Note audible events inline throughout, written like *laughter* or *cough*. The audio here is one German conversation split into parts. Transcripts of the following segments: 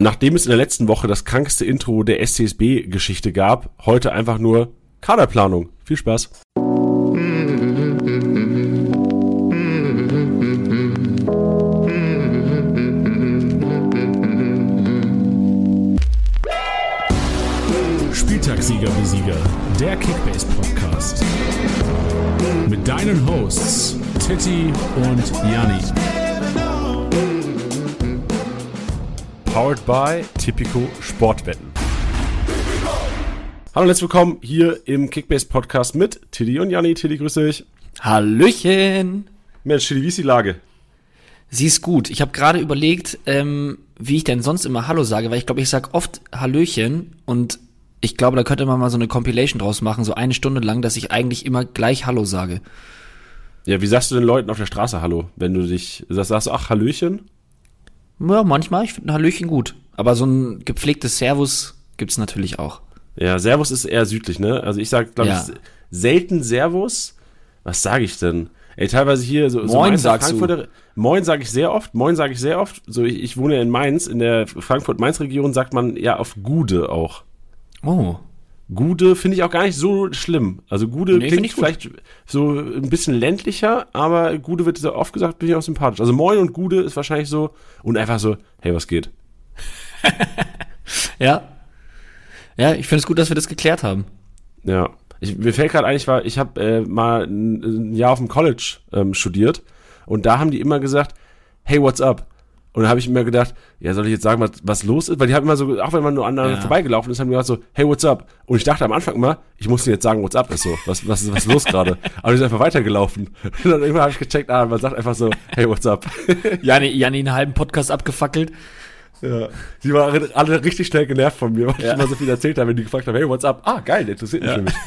nachdem es in der letzten Woche das krankste Intro der SCSB-Geschichte gab, heute einfach nur Kaderplanung. Viel Spaß. Spieltagssieger Besieger, der Kickbase Podcast. Mit deinen Hosts Titti und Janni. Powered by Tipico Sportwetten. Hallo und herzlich willkommen hier im Kickbase Podcast mit Tilly und Janni. Tilly, grüß dich. Hallöchen! Mensch, Tilly, wie ist die Lage? Sie ist gut. Ich habe gerade überlegt, ähm, wie ich denn sonst immer Hallo sage, weil ich glaube, ich sag oft Hallöchen und ich glaube, da könnte man mal so eine Compilation draus machen, so eine Stunde lang, dass ich eigentlich immer gleich Hallo sage. Ja, wie sagst du den Leuten auf der Straße Hallo, wenn du dich sagst, sagst du, ach, Hallöchen? Ja, manchmal, ich finde ein Hallöchen gut. Aber so ein gepflegtes Servus gibt's natürlich auch. Ja, Servus ist eher südlich, ne? Also ich sag, glaube Ja. ich, selten Servus. Was sage ich denn? Ey, teilweise hier so, so Moin Mainzer sagst du. Moin sage ich sehr oft. Moin sage ich sehr oft. So, ich, ich wohne in Mainz, in der Frankfurt-Mainz-Region sagt man ja auf Gude auch. Oh. Gude finde ich auch gar nicht so schlimm. Also Gude Nee, klingt vielleicht so ein bisschen ländlicher, aber Gude wird so oft gesagt, bin ich auch sympathisch. Also Moin und Gude ist wahrscheinlich so und einfach so, hey, was geht? *laughs* Ja. Ja, ich finde es gut, dass wir das geklärt haben. Ja. Ich, mir fällt gerade ein, ich war, ich habe äh, mal ein, ein Jahr auf dem College ähm, studiert und da haben die immer gesagt, hey, what's up? Und da habe ich immer gedacht, ja, soll ich jetzt sagen, was, was los ist? Weil die haben immer so, auch wenn man nur aneinander Ja. vorbeigelaufen ist, haben die gesagt so, hey, what's up? Und ich dachte am Anfang immer, ich muss dir jetzt sagen, what's up ist so. Was, was ist was ist los gerade? *laughs* Aber die sind einfach weitergelaufen. Und dann irgendwann habe ich gecheckt, ah, man sagt einfach so, hey, what's up? *laughs* Janni, Janni einen halben Podcast abgefackelt. ja. Die waren alle richtig schnell genervt von mir, weil ich Ja. immer so viel erzählt habe, wenn die gefragt haben, hey, what's up? Ah, geil, der interessiert mich Ja. nämlich. *laughs*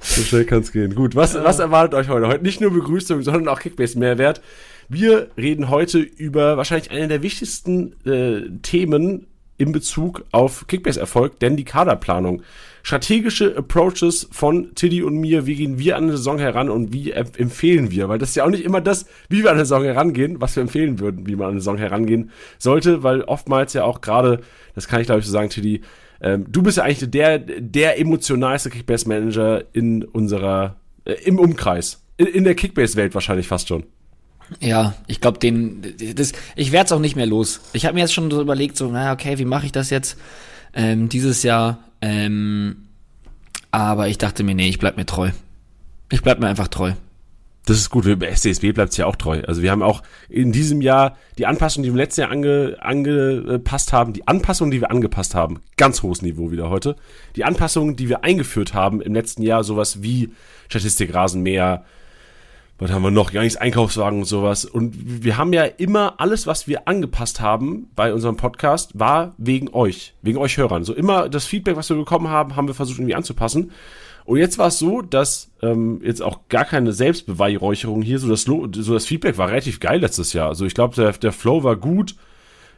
So schnell kann es gehen. Gut, was, was erwartet euch heute? Heute nicht nur Begrüßung, sondern auch Kickbase-Mehrwert. Wir reden heute über wahrscheinlich eine der wichtigsten äh, Themen in Bezug auf Kickbase-Erfolg, denn die Kaderplanung. Strategische Approaches von Tiddy und mir, wie gehen wir an eine Saison heran und wie em- empfehlen wir? Weil das ist ja auch nicht immer das, wie wir an eine Saison herangehen, was wir empfehlen würden, wie man an eine Saison herangehen sollte, weil oftmals ja auch gerade, das kann ich glaube ich so sagen, Tiddy, ähm, du bist ja eigentlich der, der emotionalste Kickbase-Manager in unserer, äh, im Umkreis. In, in der Kickbase-Welt wahrscheinlich fast schon. Ja, ich glaube, den, das, ich werde es auch nicht mehr los. Ich habe mir jetzt schon so überlegt, so, naja, okay, wie mache ich das jetzt ähm, dieses Jahr? Ähm, aber ich dachte mir, nee, ich bleib mir treu. Ich bleib mir einfach treu. Das ist gut, bei SCSB bleibt es ja auch treu. Also wir haben auch in diesem Jahr die Anpassung, die wir im letzten Jahr ange, angepasst haben, die Anpassung, die wir angepasst haben, ganz hohes Niveau wieder heute. Die Anpassungen, die wir eingeführt haben im letzten Jahr, sowas wie Statistik Rasenmäher, was haben wir noch? Gar nichts Einkaufswagen und sowas. Und wir haben ja immer alles, was wir angepasst haben bei unserem Podcast, war wegen euch, wegen euch Hörern. So immer das Feedback, was wir bekommen haben, haben wir versucht irgendwie anzupassen. Und jetzt war es so, dass ähm, jetzt auch gar keine Selbstbeweihräucherung hier, so das, so das Feedback war relativ geil letztes Jahr. Also ich glaube, der, der Flow war gut.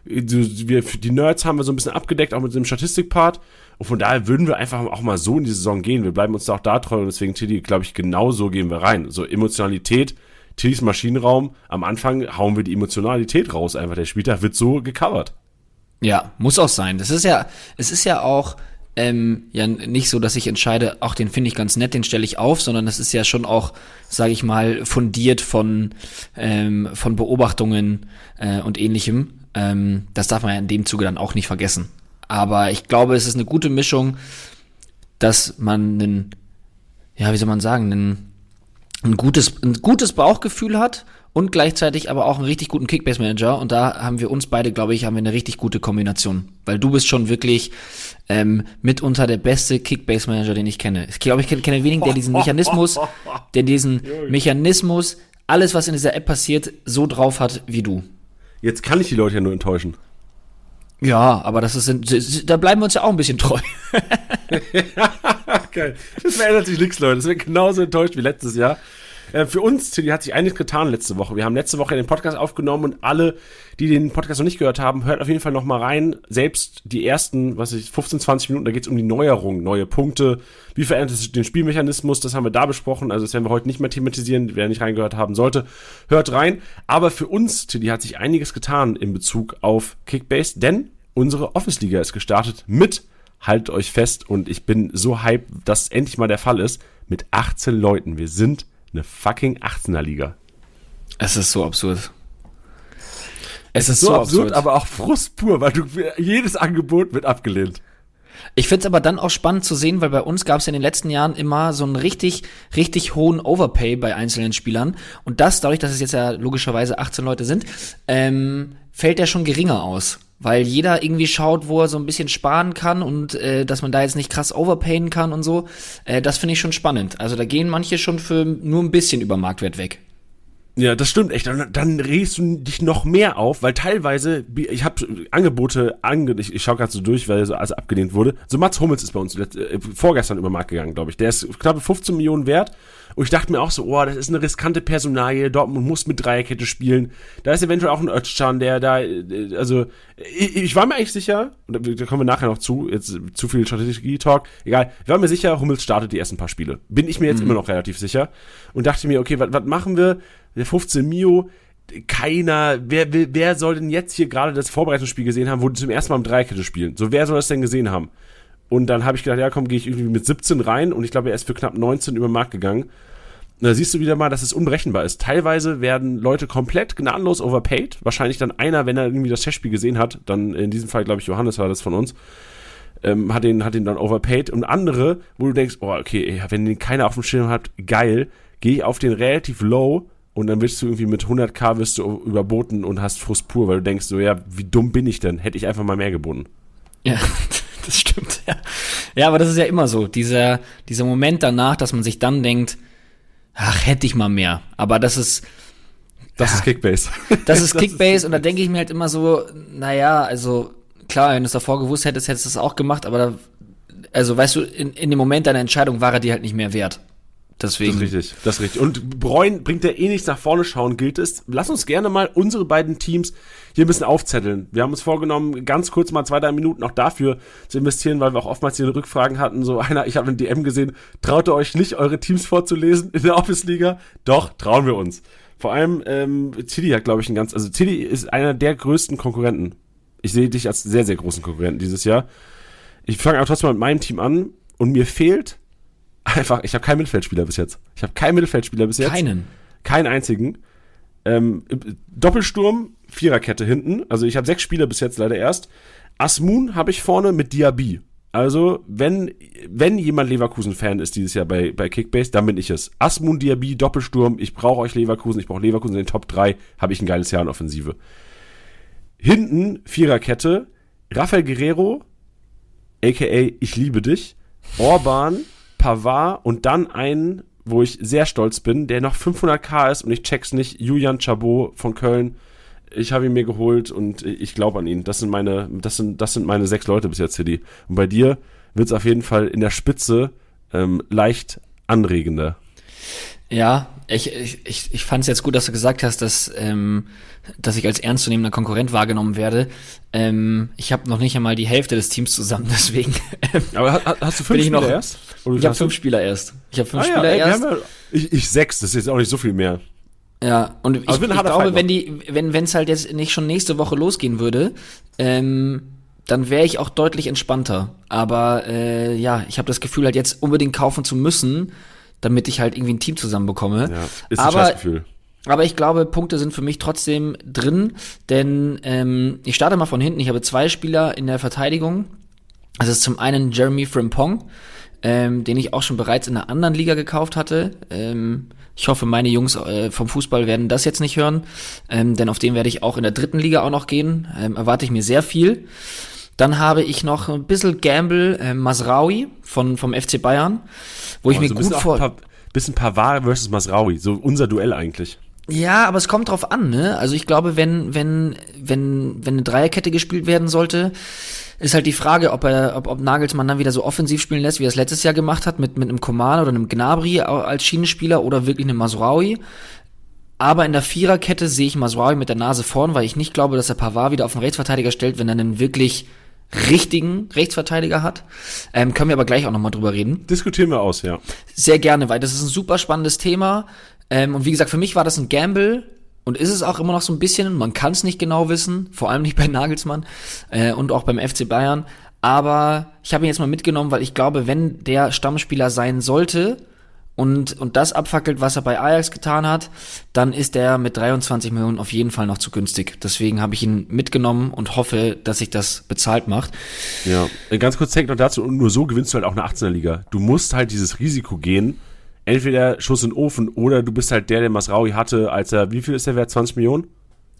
Die, wir, die Nerds haben wir so ein bisschen abgedeckt, auch mit dem Statistikpart. Und von daher würden wir einfach auch mal so in die Saison gehen. Wir bleiben uns da auch da treu und deswegen, Tilly, glaube ich, genau so gehen wir rein. So Emotionalität, Tillys Maschinenraum. Am Anfang hauen wir die Emotionalität raus. Einfach der Spieltag wird so gecovert. Ja, muss auch sein. Das ist ja, es ist ja auch ähm, ja nicht so, dass ich entscheide, ach, den finde ich ganz nett, den stelle ich auf, sondern es ist ja schon auch, sage ich mal, fundiert von ähm, von Beobachtungen äh, und ähnlichem. Ähm, das darf man ja in dem Zuge dann auch nicht vergessen. Aber ich glaube, es ist eine gute Mischung, dass man einen, ja, wie soll man sagen, einen, ein gutes, ein gutes Bauchgefühl hat und gleichzeitig aber auch einen richtig guten Kickbase-Manager. Und da haben wir uns beide, glaube ich, haben wir eine richtig gute Kombination. Weil du bist schon wirklich ähm, mitunter der beste Kickbase-Manager, den ich kenne. Ich glaube, ich kenne, kenne wenigen, der diesen Mechanismus, *laughs* der diesen Mechanismus, alles, was in dieser App passiert, so drauf hat wie du. Jetzt kann ich die Leute ja nur enttäuschen. Ja, aber das ist, da bleiben wir uns ja auch ein bisschen treu. *laughs* Geil. Das verändert sich nichts, Leute. Das wird genauso enttäuscht wie letztes Jahr. Äh, für uns, Tilly, hat sich einiges getan letzte Woche. Wir haben letzte Woche den Podcast aufgenommen und alle, die den Podcast noch nicht gehört haben, hört auf jeden Fall noch mal rein. Selbst die ersten, was ich, 15, 20 Minuten, da geht es um die Neuerung, neue Punkte. Wie verändert es den Spielmechanismus? Das haben wir da besprochen. Also das werden wir heute nicht mehr thematisieren. Wer nicht reingehört haben sollte, hört rein. Aber für uns, Tilly, hat sich einiges getan in Bezug auf Kickbase, denn unsere Office-Liga ist gestartet mit haltet euch fest und ich bin so hyped, dass endlich mal der Fall ist, mit 18 Leuten. Wir sind eine fucking 18er Liga. Es ist so absurd. Es, ist so, absurd, aber auch Frust pur, weil du jedes Angebot wird abgelehnt. Ich find's aber dann auch spannend zu sehen, weil bei uns gab es in den letzten Jahren immer so einen richtig, richtig hohen Overpay bei einzelnen Spielern. Und das, dadurch, dass es jetzt ja logischerweise 18 Leute sind, ähm, fällt der schon geringer aus weil jeder irgendwie schaut, wo er so ein bisschen sparen kann und äh, dass man da jetzt nicht krass overpayen kann und so. Äh, das finde ich schon spannend. Also da gehen manche schon für nur ein bisschen über Marktwert weg. Ja, das stimmt echt. Dann, dann regst du dich noch mehr auf, weil teilweise, ich habe Angebote, ange, ich, ich schaue gerade so durch, weil so alles abgelehnt wurde. So Mats Hummels ist bei uns äh, vorgestern über Markt gegangen, glaube ich. Der ist knappe 15 Millionen wert und ich dachte mir auch so, oh, das ist eine riskante Personalie, Dortmund muss mit Dreierkette spielen. Da ist eventuell auch ein Özcan, der da, äh, also, ich, ich war mir eigentlich sicher, und da kommen wir nachher noch zu, jetzt zu viel Strategie-Talk, egal, ich war mir sicher, Hummels startet die ersten paar Spiele. Bin ich mir jetzt mhm. immer noch relativ sicher. Und dachte mir, okay, was machen wir? Der 15 Mio, keiner, wer, wer, soll denn jetzt hier gerade das Vorbereitungsspiel gesehen haben, wo die zum ersten Mal im Dreierkette spielen? So, wer soll das denn gesehen haben? Und dann habe ich gedacht, ja komm, gehe ich irgendwie mit 17 rein und ich glaube, er ist für knapp 19 über den Markt gegangen. Da siehst du wieder mal, dass es unberechenbar ist. Teilweise werden Leute komplett gnadenlos overpaid. Wahrscheinlich dann einer, wenn er irgendwie das Testspiel gesehen hat, dann in diesem Fall, glaube ich, Johannes war das von uns, ähm, hat den, hat den dann overpaid. Und andere, wo du denkst, oh, okay, wenn den keiner auf dem Schirm hat, geil, gehe ich auf den relativ low und dann wirst du irgendwie mit 100k wirst du überboten und hast Frust pur, weil du denkst so, ja, wie dumm bin ich denn? Hätte ich einfach mal mehr geboten. Ja, *laughs* das stimmt, ja. Ja, aber das ist ja immer so, dieser, dieser Moment danach, dass man sich dann denkt, ach, hätte ich mal mehr. Aber das ist. Das ist Kickbase. *laughs* Das ist Kickbase und da denke ich mir halt immer so, naja, also klar, wenn du es davor gewusst hättest, hättest du es auch gemacht, aber da, also weißt du, in, in dem Moment deiner Entscheidung war er dir halt nicht mehr wert. Deswegen. Das ist richtig, das ist richtig. Und Bräun bringt ja eh nichts nach vorne schauen, gilt es. Lass uns gerne mal unsere beiden Teams hier ein bisschen aufzetteln. Wir haben uns vorgenommen, ganz kurz mal zwei, drei Minuten auch dafür zu investieren, weil wir auch oftmals hier Rückfragen hatten. So einer, ich habe ein DM gesehen, traut ihr euch nicht, eure Teams vorzulesen in der Office-Liga? Doch, trauen wir uns. Vor allem, ähm, Tilly hat, glaube ich, ein ganz, also Tilly ist einer der größten Konkurrenten. Ich sehe dich als sehr, sehr großen Konkurrenten dieses Jahr. Ich fange aber trotzdem mal mit meinem Team an und mir fehlt Einfach, ich habe keinen Mittelfeldspieler bis jetzt. Ich habe keinen Mittelfeldspieler bis jetzt. Keinen. Keinen einzigen. Ähm, Doppelsturm, Viererkette hinten. Also ich habe sechs Spieler bis jetzt leider erst. Asmun habe ich vorne mit Diaby. Also, wenn, wenn jemand Leverkusen-Fan ist dieses Jahr bei, bei Kickbase, dann bin ich es. Asmun, Diaby, Doppelsturm, ich brauche euch Leverkusen, ich brauche Leverkusen in den Top 3, habe ich ein geiles Jahr in Offensive. Hinten, Viererkette, Rafael Guerrero, aka Ich liebe dich, Orban, Pavard und dann einen, wo ich sehr stolz bin, der noch 500k ist und ich check's nicht, Julian Chabot von Köln. Ich habe ihn mir geholt und ich glaube an ihn. Das sind meine, das sind, das sind meine sechs Leute bis jetzt, City. Und bei dir wird's auf jeden Fall in der Spitze ähm, leicht anregender. Ja, ich, ich, ich, fand es jetzt gut, dass du gesagt hast, dass, ähm, dass ich als ernstzunehmender Konkurrent wahrgenommen werde. Ähm, ich habe noch nicht einmal die Hälfte des Teams zusammen, *laughs* deswegen. Ähm, Aber hast du fünf Spieler noch, erst? ich habe fünf Spieler erst. Ich habe fünf ah, Spieler ja, erst. Ja, ich, ich sechs, das ist jetzt auch nicht so viel mehr. Ja, und ich, ich, ich glaube, wenn die, wenn es halt jetzt nicht schon nächste Woche losgehen würde, ähm, dann wäre ich auch deutlich entspannter. Aber äh, ja, ich habe das Gefühl, halt jetzt unbedingt kaufen zu müssen, damit ich halt irgendwie ein Team zusammenbekomme. Ja, ist ein aber, Gefühl. Aber ich glaube, Punkte sind für mich trotzdem drin, denn ähm, ich starte mal von hinten. Ich habe zwei Spieler in der Verteidigung. Das ist zum einen Jeremy Frimpong, ähm, den ich auch schon bereits in einer anderen Liga gekauft hatte. Ähm, ich hoffe, meine Jungs äh, vom Fußball werden das jetzt nicht hören, ähm, denn auf den werde ich auch in der dritten Liga auch noch gehen. Ähm, erwarte ich mir sehr viel. Dann habe ich noch ein bisschen Gamble äh, Masraui von, vom FC Bayern, wo ich oh, mir so gut vor... Bisschen Pavard versus Masraui, so unser Duell eigentlich. Ja, aber es kommt drauf an, ne? Also ich glaube, wenn, wenn, wenn, wenn eine Dreierkette gespielt werden sollte, ist halt die Frage, ob er, ob, ob Nagelsmann dann wieder so offensiv spielen lässt, wie er es letztes Jahr gemacht hat, mit, mit einem Koman oder einem Gnabry als Schienenspieler oder wirklich einem Masraui. Aber in der Viererkette sehe ich Masraui mit der Nase vorn, weil ich nicht glaube, dass er Pavard wieder auf den Rechtsverteidiger stellt, wenn er einen wirklich richtigen Rechtsverteidiger hat. Ähm, können wir aber gleich auch nochmal drüber reden. Diskutieren wir aus, ja. Sehr gerne, weil das ist ein super spannendes Thema. Ähm, und wie gesagt, für mich war das ein Gamble und ist es auch immer noch so ein bisschen. Man kann es nicht genau wissen, vor allem nicht bei Nagelsmann äh, und auch beim FC Bayern. Aber ich habe ihn jetzt mal mitgenommen, weil ich glaube, wenn der Stammspieler sein sollte, und, und das abfackelt, was er bei Ajax getan hat, dann ist er mit 23 Millionen auf jeden Fall noch zu günstig. Deswegen habe ich ihn mitgenommen und hoffe, dass sich das bezahlt macht. Ja, äh, ganz kurz Take noch dazu, und nur so gewinnst du halt auch eine 18er Liga. Du musst halt dieses Risiko gehen, entweder Schuss in den Ofen oder du bist halt der, der Masraui hatte, als er, wie viel ist der wert? 20 Millionen?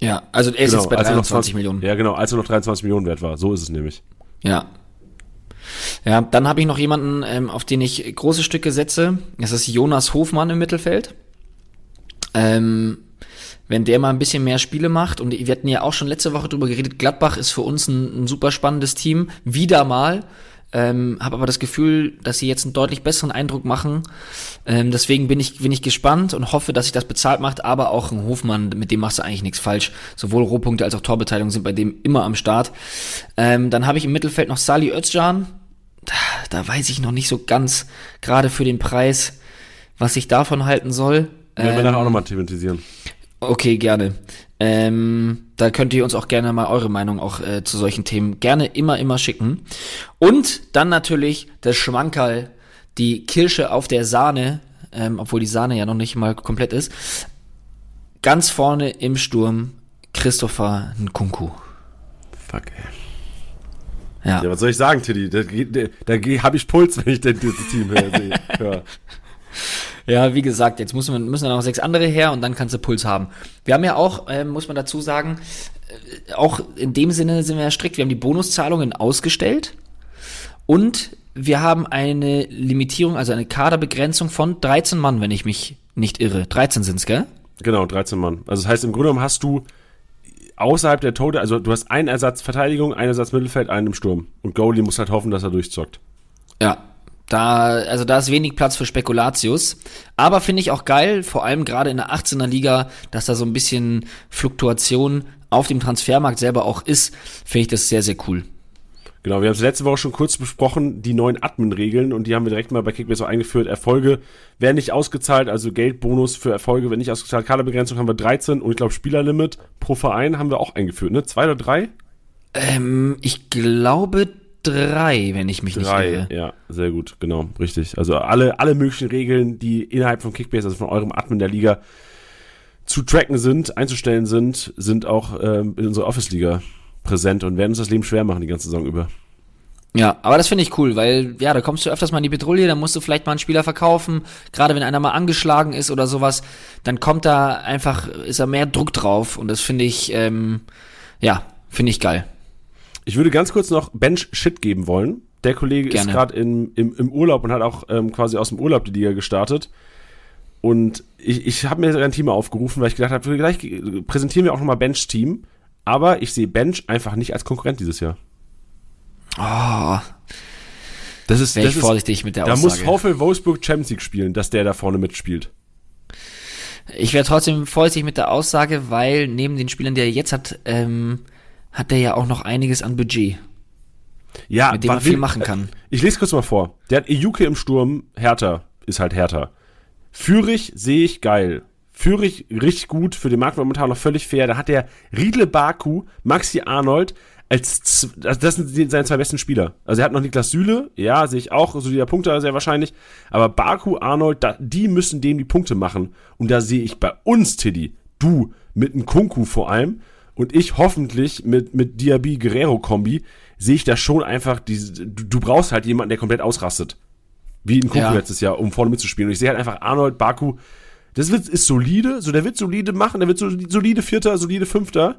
Ja, also er ist Genau, jetzt bei als er noch 23 Millionen. Ja, genau, als er noch 23 Millionen wert war. So ist es nämlich. Ja. Ja, dann habe ich noch jemanden, ähm, auf den ich große Stücke setze. Das ist Jonas Hofmann im Mittelfeld. Ähm, wenn der mal ein bisschen mehr Spiele macht, und wir hatten ja auch schon letzte Woche drüber geredet, Gladbach ist für uns ein, ein super spannendes Team, wieder mal. Ähm, habe aber das Gefühl, dass sie jetzt einen deutlich besseren Eindruck machen. Ähm, deswegen bin ich, bin ich gespannt und hoffe, dass sich das bezahlt macht, aber auch ein Hofmann, mit dem machst du eigentlich nichts falsch. Sowohl Rohpunkte als auch Torbeteiligung sind bei dem immer am Start. Ähm, dann habe ich im Mittelfeld noch Sali Özcan. Da, da weiß ich noch nicht so ganz, gerade für den Preis, was ich davon halten soll. Werden wir Ähm, nachher auch nochmal thematisieren. Okay, gerne. Ähm, da könnt ihr uns auch gerne mal eure Meinung auch äh, zu solchen Themen gerne immer, immer schicken. Und dann natürlich das Schmankerl, die Kirsche auf der Sahne, ähm, obwohl die Sahne ja noch nicht mal komplett ist. Ganz vorne im Sturm Christopher Nkunku. Fuck, ey. Ja. Ja, was soll ich sagen, Tiddy? Da, da, da habe ich Puls, wenn ich denn dieses Team höre. *laughs* Ja. Wie gesagt, jetzt müssen, wir, müssen noch sechs andere her und dann kannst du Puls haben. Wir haben ja auch, ähm, muss man dazu sagen, äh, auch in dem Sinne sind wir ja strikt, wir haben die Bonuszahlungen ausgestellt und wir haben eine Limitierung, also eine Kaderbegrenzung von 13 Mann, wenn ich mich nicht irre. 13 sind's, gell? Genau, 13 Mann. Also das heißt, im Grunde genommen hast du außerhalb der Tote, also du hast einen Ersatz Verteidigung, einen Ersatz Mittelfeld, einen im Sturm. Und Goalie muss halt hoffen, dass er durchzockt. Ja. Da, also da ist wenig Platz für Spekulatius. Aber finde ich auch geil, vor allem gerade in der 18er Liga, dass da so ein bisschen Fluktuation auf dem Transfermarkt selber auch ist, finde ich das sehr, sehr cool. Genau, wir haben es letzte Woche schon kurz besprochen, die neuen Admin-Regeln und die haben wir direkt mal bei Kickbase auch eingeführt. Erfolge werden nicht ausgezahlt, also Geldbonus für Erfolge werden nicht ausgezahlt. Kaderbegrenzung haben wir 13 und ich glaube Spielerlimit pro Verein haben wir auch eingeführt, ne? Zwei oder drei? Ähm, ich glaube drei, wenn ich mich nicht irre. ja, sehr gut, genau, richtig. Also alle, alle möglichen Regeln, die innerhalb von Kickbase, also von eurem Admin der Liga, zu tracken sind, einzustellen sind, sind auch ähm, in unserer Office-Liga präsent und werden uns das Leben schwer machen die ganze Saison über. Ja, aber das finde ich cool, weil ja, da kommst du öfters mal in die Petrouille, dann musst du vielleicht mal einen Spieler verkaufen, gerade wenn einer mal angeschlagen ist oder sowas, dann kommt da einfach, ist da mehr Druck drauf und das finde ich, ähm, ja, finde ich geil. Ich würde ganz kurz noch Bench Shit geben wollen. Der Kollege Gerne. ist gerade im, im, Urlaub und hat auch ähm, quasi aus dem Urlaub die Liga gestartet. Und ich, ich habe mir ein Team aufgerufen, weil ich gedacht habe, gleich präsentieren wir auch nochmal Bench-Team. Aber ich sehe Bench einfach nicht als Konkurrent dieses Jahr. Oh, Das ist, wäre das ich ist vorsichtig mit der da Aussage. muss VfL Wolfsburg Champions League spielen, dass der da vorne mitspielt. Ich wäre trotzdem vorsichtig mit der Aussage, weil neben den Spielern, die er jetzt hat, ähm, hat er ja auch noch einiges an Budget, Ja, mit dem man viel machen kann. Ich lese kurz mal vor. Der hat Ejuke im Sturm, Hertha ist halt Hertha. Führig sehe ich geil. Führig richtig gut, für den Markt momentan noch völlig fair. Da hat der Riedle Baku, Maxi Arnold als, also das sind seine zwei besten Spieler. Also er hat noch Niklas Süle, ja, sehe ich auch, solider Punkte sehr wahrscheinlich. Aber Baku, Arnold, da, die müssen dem die Punkte machen. Und da sehe ich bei uns, Tiddy, du mit einem Kunku vor allem und ich hoffentlich mit, mit Diaby Guerrero Kombi, sehe ich da schon einfach, diese, du, du brauchst halt jemanden, der komplett ausrastet. Wie in Kunku Ja. letztes Jahr, um vorne mitzuspielen. Und ich sehe halt einfach Arnold, Baku, das wird, ist solide, so der wird solide machen, der wird so, solide Vierter, solide Fünfter,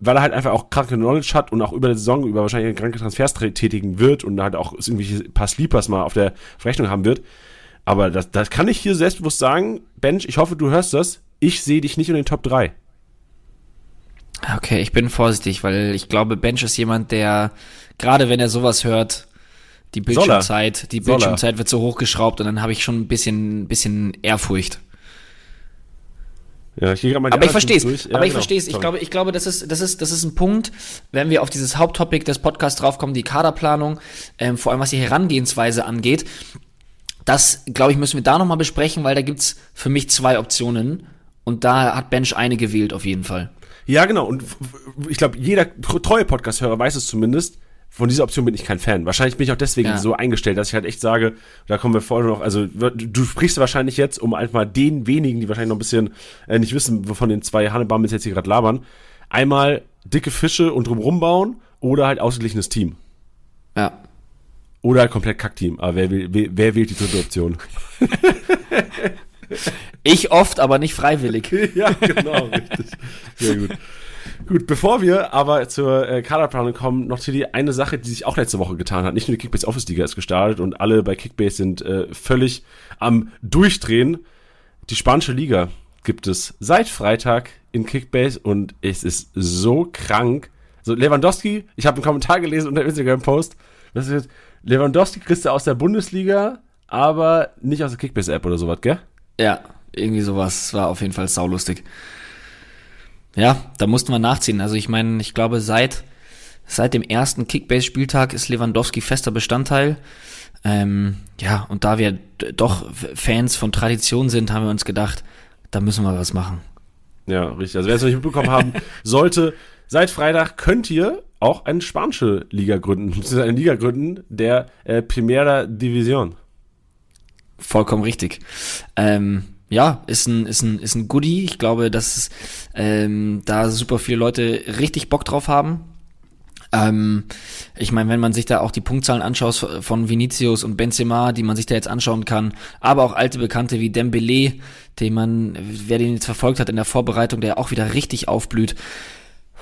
weil er halt einfach auch kranke Knowledge hat und auch über die Saison über wahrscheinlich kranke Transfers tra- tätigen wird und halt auch irgendwelche paar Sleepers mal auf der Rechnung haben wird. Aber das, das kann ich hier selbstbewusst sagen, Bench, ich hoffe, du hörst das. Ich sehe dich nicht in den Top 3. Okay, ich bin vorsichtig, weil ich glaube, Bench ist jemand, der, gerade wenn er sowas hört, die Bildschirmzeit, die Bildschirmzeit wird so hochgeschraubt und dann habe ich schon ein bisschen, bisschen Ehrfurcht. Ja, ich aber ich verstehe es. Ja, aber ich genau. verstehe es. Ich glaube, ich glaube, das ist, das ist, das ist ein Punkt, wenn wir auf dieses Haupttopic des Podcasts draufkommen, die Kaderplanung, ähm, vor allem was die Herangehensweise angeht. Das, glaube ich, müssen wir da nochmal besprechen, weil da gibt's für mich zwei Optionen. Und da hat Bench eine gewählt, auf jeden Fall. Ja, genau. Und ich glaube, jeder tr- treue Podcast-Hörer weiß es zumindest. Von dieser Option bin ich kein Fan. Wahrscheinlich bin ich auch deswegen Ja. so eingestellt, dass ich halt echt sage, da kommen wir vorher noch, also du sprichst wahrscheinlich jetzt, um einfach den wenigen, die wahrscheinlich noch ein bisschen äh, nicht wissen, wovon den zwei Hannebamels jetzt hier gerade labern, einmal dicke Fische und drumrum bauen oder halt ausgeglichenes Team. Ja. Oder halt komplett Kackteam. Aber wer, wer, wer wählt die dritte Option? *laughs* Ich oft, aber nicht freiwillig. *laughs* ja, genau, richtig. Sehr gut. Gut, bevor wir aber zur äh, Kaderplanung kommen, noch Tilly, eine Sache, die sich auch letzte Woche getan hat. Nicht nur die Kickbase Office Liga ist gestartet und alle bei Kickbase sind äh, völlig am Durchdrehen. Die spanische Liga gibt es seit Freitag in Kickbase und es ist so krank. So, Lewandowski, ich habe einen Kommentar gelesen unter Instagram-Post. Das ist, Lewandowski kriegst du aus der Bundesliga, aber nicht aus der Kickbase-App oder sowas, gell? Ja, irgendwie sowas. War auf jeden Fall saulustig. Ja, da mussten wir nachziehen. Also ich meine, ich glaube, seit, seit dem ersten Kickbase-Spieltag ist Lewandowski fester Bestandteil. Ähm, ja, und da wir doch Fans von Tradition sind, haben wir uns gedacht, da müssen wir was machen. Ja, richtig. Also wer es noch nicht mitbekommen haben *laughs* sollte, seit Freitag könnt ihr auch eine spanische Liga gründen, beziehungsweise eine Liga gründen, der äh, Primera Division. Vollkommen richtig. Ähm, ja, ist ein, ist ein, ist ein Goodie. Ich glaube, dass ähm, da super viele Leute richtig Bock drauf haben. Ähm, ich meine, wenn man sich da auch die Punktzahlen anschaut von Vinicius und Benzema, die man sich da jetzt anschauen kann, aber auch alte Bekannte wie Dembele, den man, wer den jetzt verfolgt hat in der Vorbereitung, der auch wieder richtig aufblüht.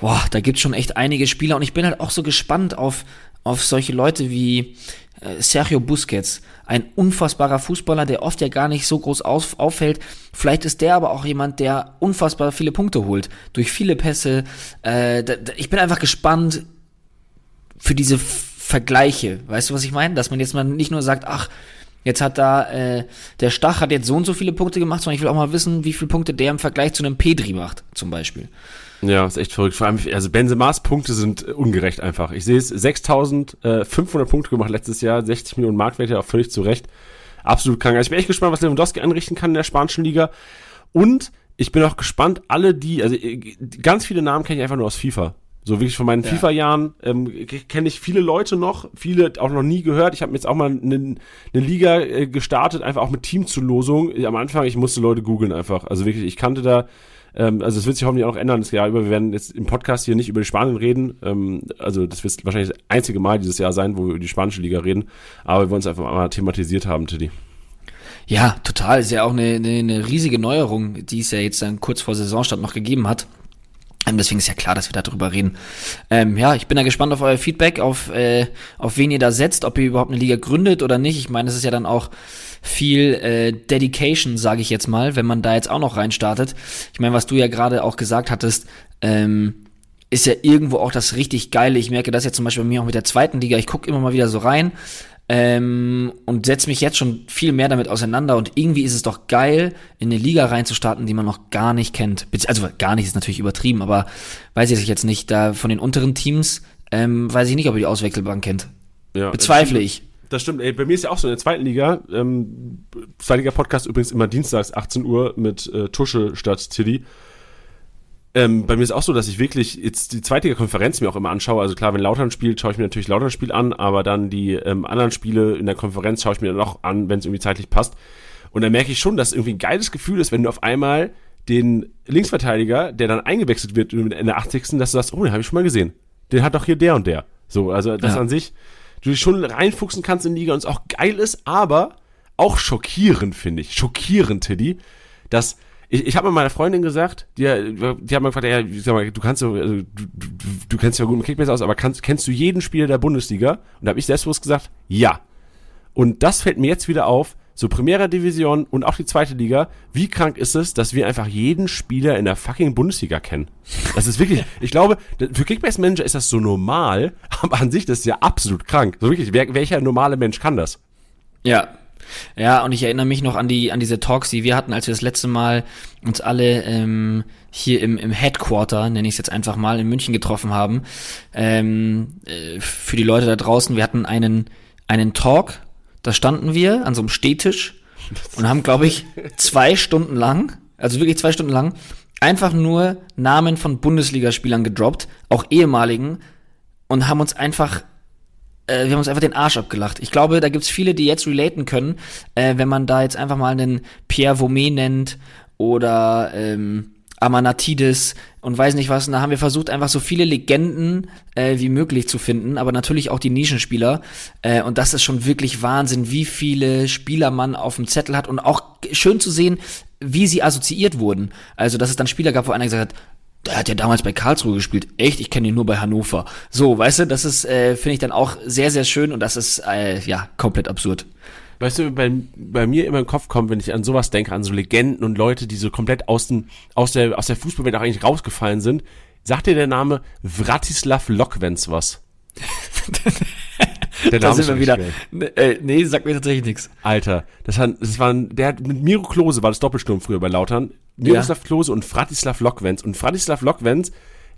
Boah, da gibt's schon echt einige Spieler und ich bin halt auch so gespannt auf, auf solche Leute wie Sergio Busquets, ein unfassbarer Fußballer, der oft ja gar nicht so groß auf, auffällt. Vielleicht ist der aber auch jemand, der unfassbar viele Punkte holt durch viele Pässe. Äh, da, da, ich bin einfach gespannt für diese Vergleiche. Weißt du, was ich meine? Dass man jetzt mal nicht nur sagt, ach, jetzt hat da äh, der Stach hat jetzt so und so viele Punkte gemacht, sondern ich will auch mal wissen, wie viele Punkte der im Vergleich zu einem Pedri macht, zum Beispiel. Ja, ist echt verrückt. Vor allem, also Benzemas Punkte sind äh, ungerecht einfach. Ich sehe es, 6500 Punkte gemacht letztes Jahr, 60 Millionen Marktwert, ja auch völlig zu Recht. Absolut krank. Also ich bin echt gespannt, was Lewandowski anrichten kann in der spanischen Liga. Und ich bin auch gespannt, alle die, also äh, ganz viele Namen kenne ich einfach nur aus FIFA. So wirklich von meinen Ja. FIFA-Jahren ähm, kenne ich viele Leute noch, viele auch noch nie gehört. Ich habe jetzt auch mal eine ne Liga äh, gestartet, einfach auch mit Teamzulosung. Am Anfang, ich musste Leute googeln einfach. Also wirklich, ich kannte da, ähm, also es wird sich hoffentlich auch noch ändern das Jahr über. Wir werden jetzt im Podcast hier nicht über die Spanien reden. Ähm, also das wird wahrscheinlich das einzige Mal dieses Jahr sein, wo wir über die spanische Liga reden. Aber wir wollen es einfach mal thematisiert haben, Tiddy. Ja, total. Ist ja auch eine, eine, eine riesige Neuerung, die es ja jetzt dann kurz vor Saisonstart noch gegeben hat. Ähm, deswegen ist ja klar, dass wir darüber reden. Ähm, ja, ich bin da gespannt auf euer Feedback, auf, äh, auf wen ihr da setzt, ob ihr überhaupt eine Liga gründet oder nicht. Ich meine, es ist ja dann auch viel äh, Dedication, sage ich jetzt mal, wenn man da jetzt auch noch reinstartet. Ich meine, was du ja gerade auch gesagt hattest, ähm, ist ja irgendwo auch das richtig Geile. Ich merke das jetzt zum Beispiel bei mir auch mit der zweiten Liga. Ich gucke immer mal wieder so rein ähm, und setze mich jetzt schon viel mehr damit auseinander. Und irgendwie ist es doch geil, in eine Liga reinzustarten, die man noch gar nicht kennt. Also gar nicht ist natürlich übertrieben, aber weiß ich jetzt nicht. Da von den unteren Teams ähm, weiß ich nicht, ob ihr die Auswechselbank kennt. Ja, Bezweifle ich. Das stimmt, ey, bei mir ist ja auch so in der zweiten Liga, ähm, Zweitliga-Podcast übrigens immer dienstags 18 Uhr mit äh, Tusche statt Tilly. Ähm, bei mir ist auch so, dass ich wirklich jetzt die Zweitliga-Konferenz mir auch immer anschaue. Also klar, wenn Lautern spielt, schaue ich mir natürlich Lautern Spiel an, aber dann die ähm, anderen Spiele in der Konferenz schaue ich mir dann auch an, wenn es irgendwie zeitlich passt. Und dann merke ich schon, dass irgendwie ein geiles Gefühl ist, wenn du auf einmal den Linksverteidiger, der dann eingewechselt wird in der 80. dass du sagst, oh, den habe ich schon mal gesehen. Den hat doch hier der und der. So, also das Ja. an sich, du dich schon reinfuchsen kannst in die Liga und es auch geil ist, aber auch schockierend, finde ich. Schockierend, Teddy, dass ich, ich habe mal meiner Freundin gesagt, die, die hat mal gefragt, ja, sag mal, du kannst so, also, du, du, du kennst ja gut mit Kickbase aus, aber kannst, kennst du jeden Spieler der Bundesliga? Und da habe ich selbstbewusst gesagt, ja. Und das fällt mir jetzt wieder auf, so Primera Division und auch die zweite Liga, wie krank ist es, dass wir einfach jeden Spieler in der fucking Bundesliga kennen? Das ist wirklich, *laughs* ich glaube, für Kickbase Manager ist das so normal, *laughs* aber an sich das ist ja absolut krank. So wirklich, wer, welcher normale Mensch kann das? Ja. Ja, und ich erinnere mich noch an die an diese Talks, die wir hatten, als wir das letzte Mal uns alle ähm, hier im, im Headquarter, nenne ich es jetzt einfach mal, in München getroffen haben. Ähm, äh, für die Leute da draußen, wir hatten einen, einen Talk da standen wir an so einem Stehtisch und haben, glaube ich, zwei Stunden lang, also wirklich zwei Stunden lang, einfach nur Namen von Bundesligaspielern gedroppt, auch ehemaligen, und haben uns einfach äh, wir haben uns einfach den Arsch abgelacht. Ich glaube, da gibt's viele, die jetzt relaten können, äh, wenn man da jetzt einfach mal einen Pierre Vaumet nennt oder ähm, Amanatidis und weiß nicht was. Und da haben wir versucht, einfach so viele Legenden äh, wie möglich zu finden, aber natürlich auch die Nischenspieler. Äh, und das ist schon wirklich Wahnsinn, wie viele Spieler man auf dem Zettel hat und auch schön zu sehen, wie sie assoziiert wurden. Also, dass es dann Spieler gab, wo einer gesagt hat, der hat ja damals bei Karlsruhe gespielt. Echt? Ich kenne ihn nur bei Hannover. So, weißt du, das ist, äh, finde ich dann auch sehr, sehr schön und das ist, äh, ja, komplett absurd. Weißt du, bei, bei mir immer im Kopf kommt, wenn ich an sowas denke, an so Legenden und Leute, die so komplett aus, den, aus der, aus der Fußballwelt auch eigentlich rausgefallen sind, sagt dir der Name Vratislav Lokwenz was? *laughs* der da sind wir wieder. Äh, nee, sagt mir tatsächlich nichts. Alter, das, hat, das waren, der hat mit Miro Klose war das Doppelsturm früher bei Lautern. Miroslav ja. Klose und Vratislav Lokwenz. Und Vratislav Lokwenz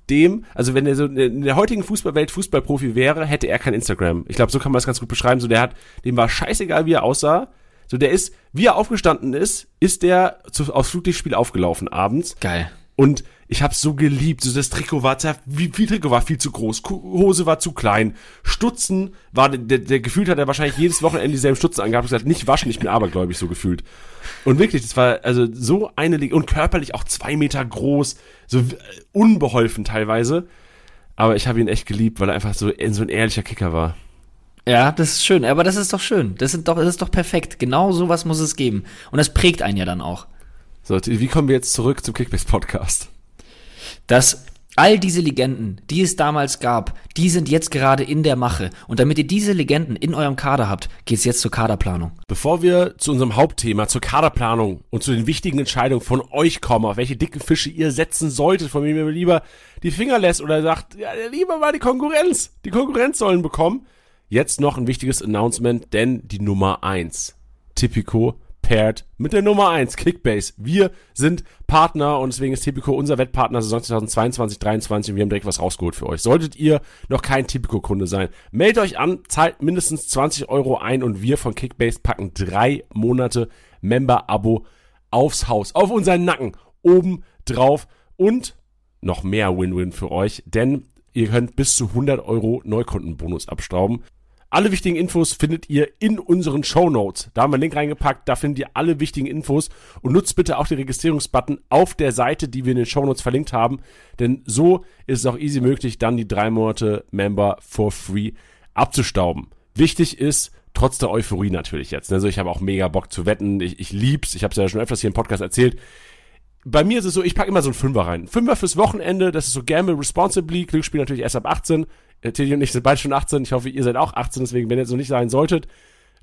dem, also wenn er so in der heutigen Fußballwelt Fußballprofi wäre, hätte er kein Instagram. Ich glaube, so kann man das ganz gut beschreiben. So, der hat, dem war scheißegal, wie er aussah. So, der ist, wie er aufgestanden ist, ist der zu, aufs Flutlichtspiel aufgelaufen abends. Geil. Und ich hab's so geliebt. So das Trikot war, wie viel Trikot war viel zu groß, Hose war zu klein, Stutzen war, der, der gefühlt hat er wahrscheinlich jedes Wochenende dieselben Stutzen angehabt und gesagt, nicht waschen, ich bin abergläubig so gefühlt. Und wirklich, das war also so eine und körperlich auch zwei Meter groß, so äh, unbeholfen teilweise. Aber ich habe ihn echt geliebt, weil er einfach so, so ein ehrlicher Kicker war. Ja, das ist schön, aber das ist doch schön. Das ist doch, das ist doch perfekt. Genau sowas muss es geben. Und das prägt einen ja dann auch. So, wie kommen wir jetzt zurück zum Kickbase Podcast? dass all diese Legenden, die es damals gab, die sind jetzt gerade in der Mache. Und damit ihr diese Legenden in eurem Kader habt, geht's jetzt zur Kaderplanung. Bevor wir zu unserem Hauptthema, zur Kaderplanung und zu den wichtigen Entscheidungen von euch kommen, auf welche dicken Fische ihr setzen solltet, von wem ihr lieber die Finger lässt oder sagt, ja, lieber mal die Konkurrenz. Die Konkurrenz sollen bekommen. Jetzt noch ein wichtiges Announcement, denn die Nummer eins, Tipico paired mit der Nummer 1, Kickbase. Wir sind Partner und deswegen ist Tipico unser Wettpartner Saison 2022 2023 und wir haben direkt was rausgeholt für euch. Solltet ihr noch kein Tipico-Kunde sein, meldet euch an, zahlt mindestens 20 Euro ein und wir von Kickbase packen drei Monate Member-Abo aufs Haus, auf unseren Nacken, oben drauf und noch mehr Win-Win für euch, denn ihr könnt bis zu 100 Euro Neukundenbonus abstauben. Alle wichtigen Infos findet ihr in unseren Show Notes. Da haben wir einen Link reingepackt, da findet ihr alle wichtigen Infos und nutzt bitte auch den Registrierungsbutton auf der Seite, die wir in den Show Notes verlinkt haben, denn so ist es auch easy möglich, dann die drei Monate Member for free abzustauben. Wichtig ist, trotz der Euphorie natürlich jetzt. Also ich habe auch mega Bock zu wetten. Ich, ich lieb's. Ich habe es ja schon öfters hier im Podcast erzählt. Bei mir ist es so, ich packe immer so einen Fünfer rein. Fünfer fürs Wochenende, das ist so Gamble Responsibly. Glücksspiel natürlich erst ab 18. Äh, Teddy und ich sind beide schon 18. Ich hoffe, ihr seid auch 18. Deswegen, wenn ihr noch nicht sein solltet,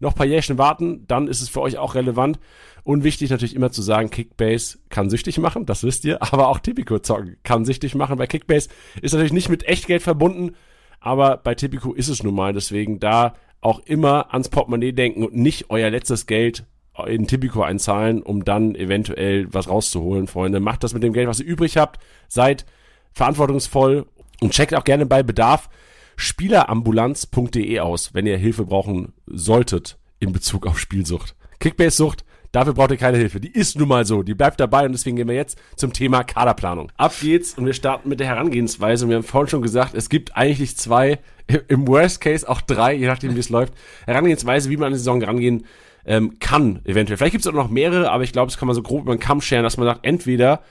noch ein paar Jährchen warten, dann ist es für euch auch relevant. Und wichtig natürlich immer zu sagen, Kickbase kann süchtig machen, das wisst ihr, aber auch Tipico zocken kann süchtig machen. Bei Kickbase ist natürlich nicht mit Echtgeld verbunden, aber bei Tipico ist es nun mal. Deswegen da auch immer ans Portemonnaie denken und nicht euer letztes Geld in Tipico einzahlen, um dann eventuell was rauszuholen, Freunde. Macht das mit dem Geld, was ihr übrig habt. Seid verantwortungsvoll und checkt auch gerne bei Bedarf spielerambulanz.de aus, wenn ihr Hilfe brauchen solltet in Bezug auf Spielsucht. Kickbase-Sucht, dafür braucht ihr keine Hilfe. Die ist nun mal so, die bleibt dabei und deswegen gehen wir jetzt zum Thema Kaderplanung. Ab geht's und wir starten mit der Herangehensweise. Und wir haben vorhin schon gesagt, es gibt eigentlich zwei, im Worst Case auch drei, je nachdem wie es läuft, Herangehensweise, wie man an die Saison rangehen ähm, kann, eventuell. Vielleicht gibt es auch noch mehrere, aber ich glaube, das kann man so grob über den Kamm scheren, dass man sagt, entweder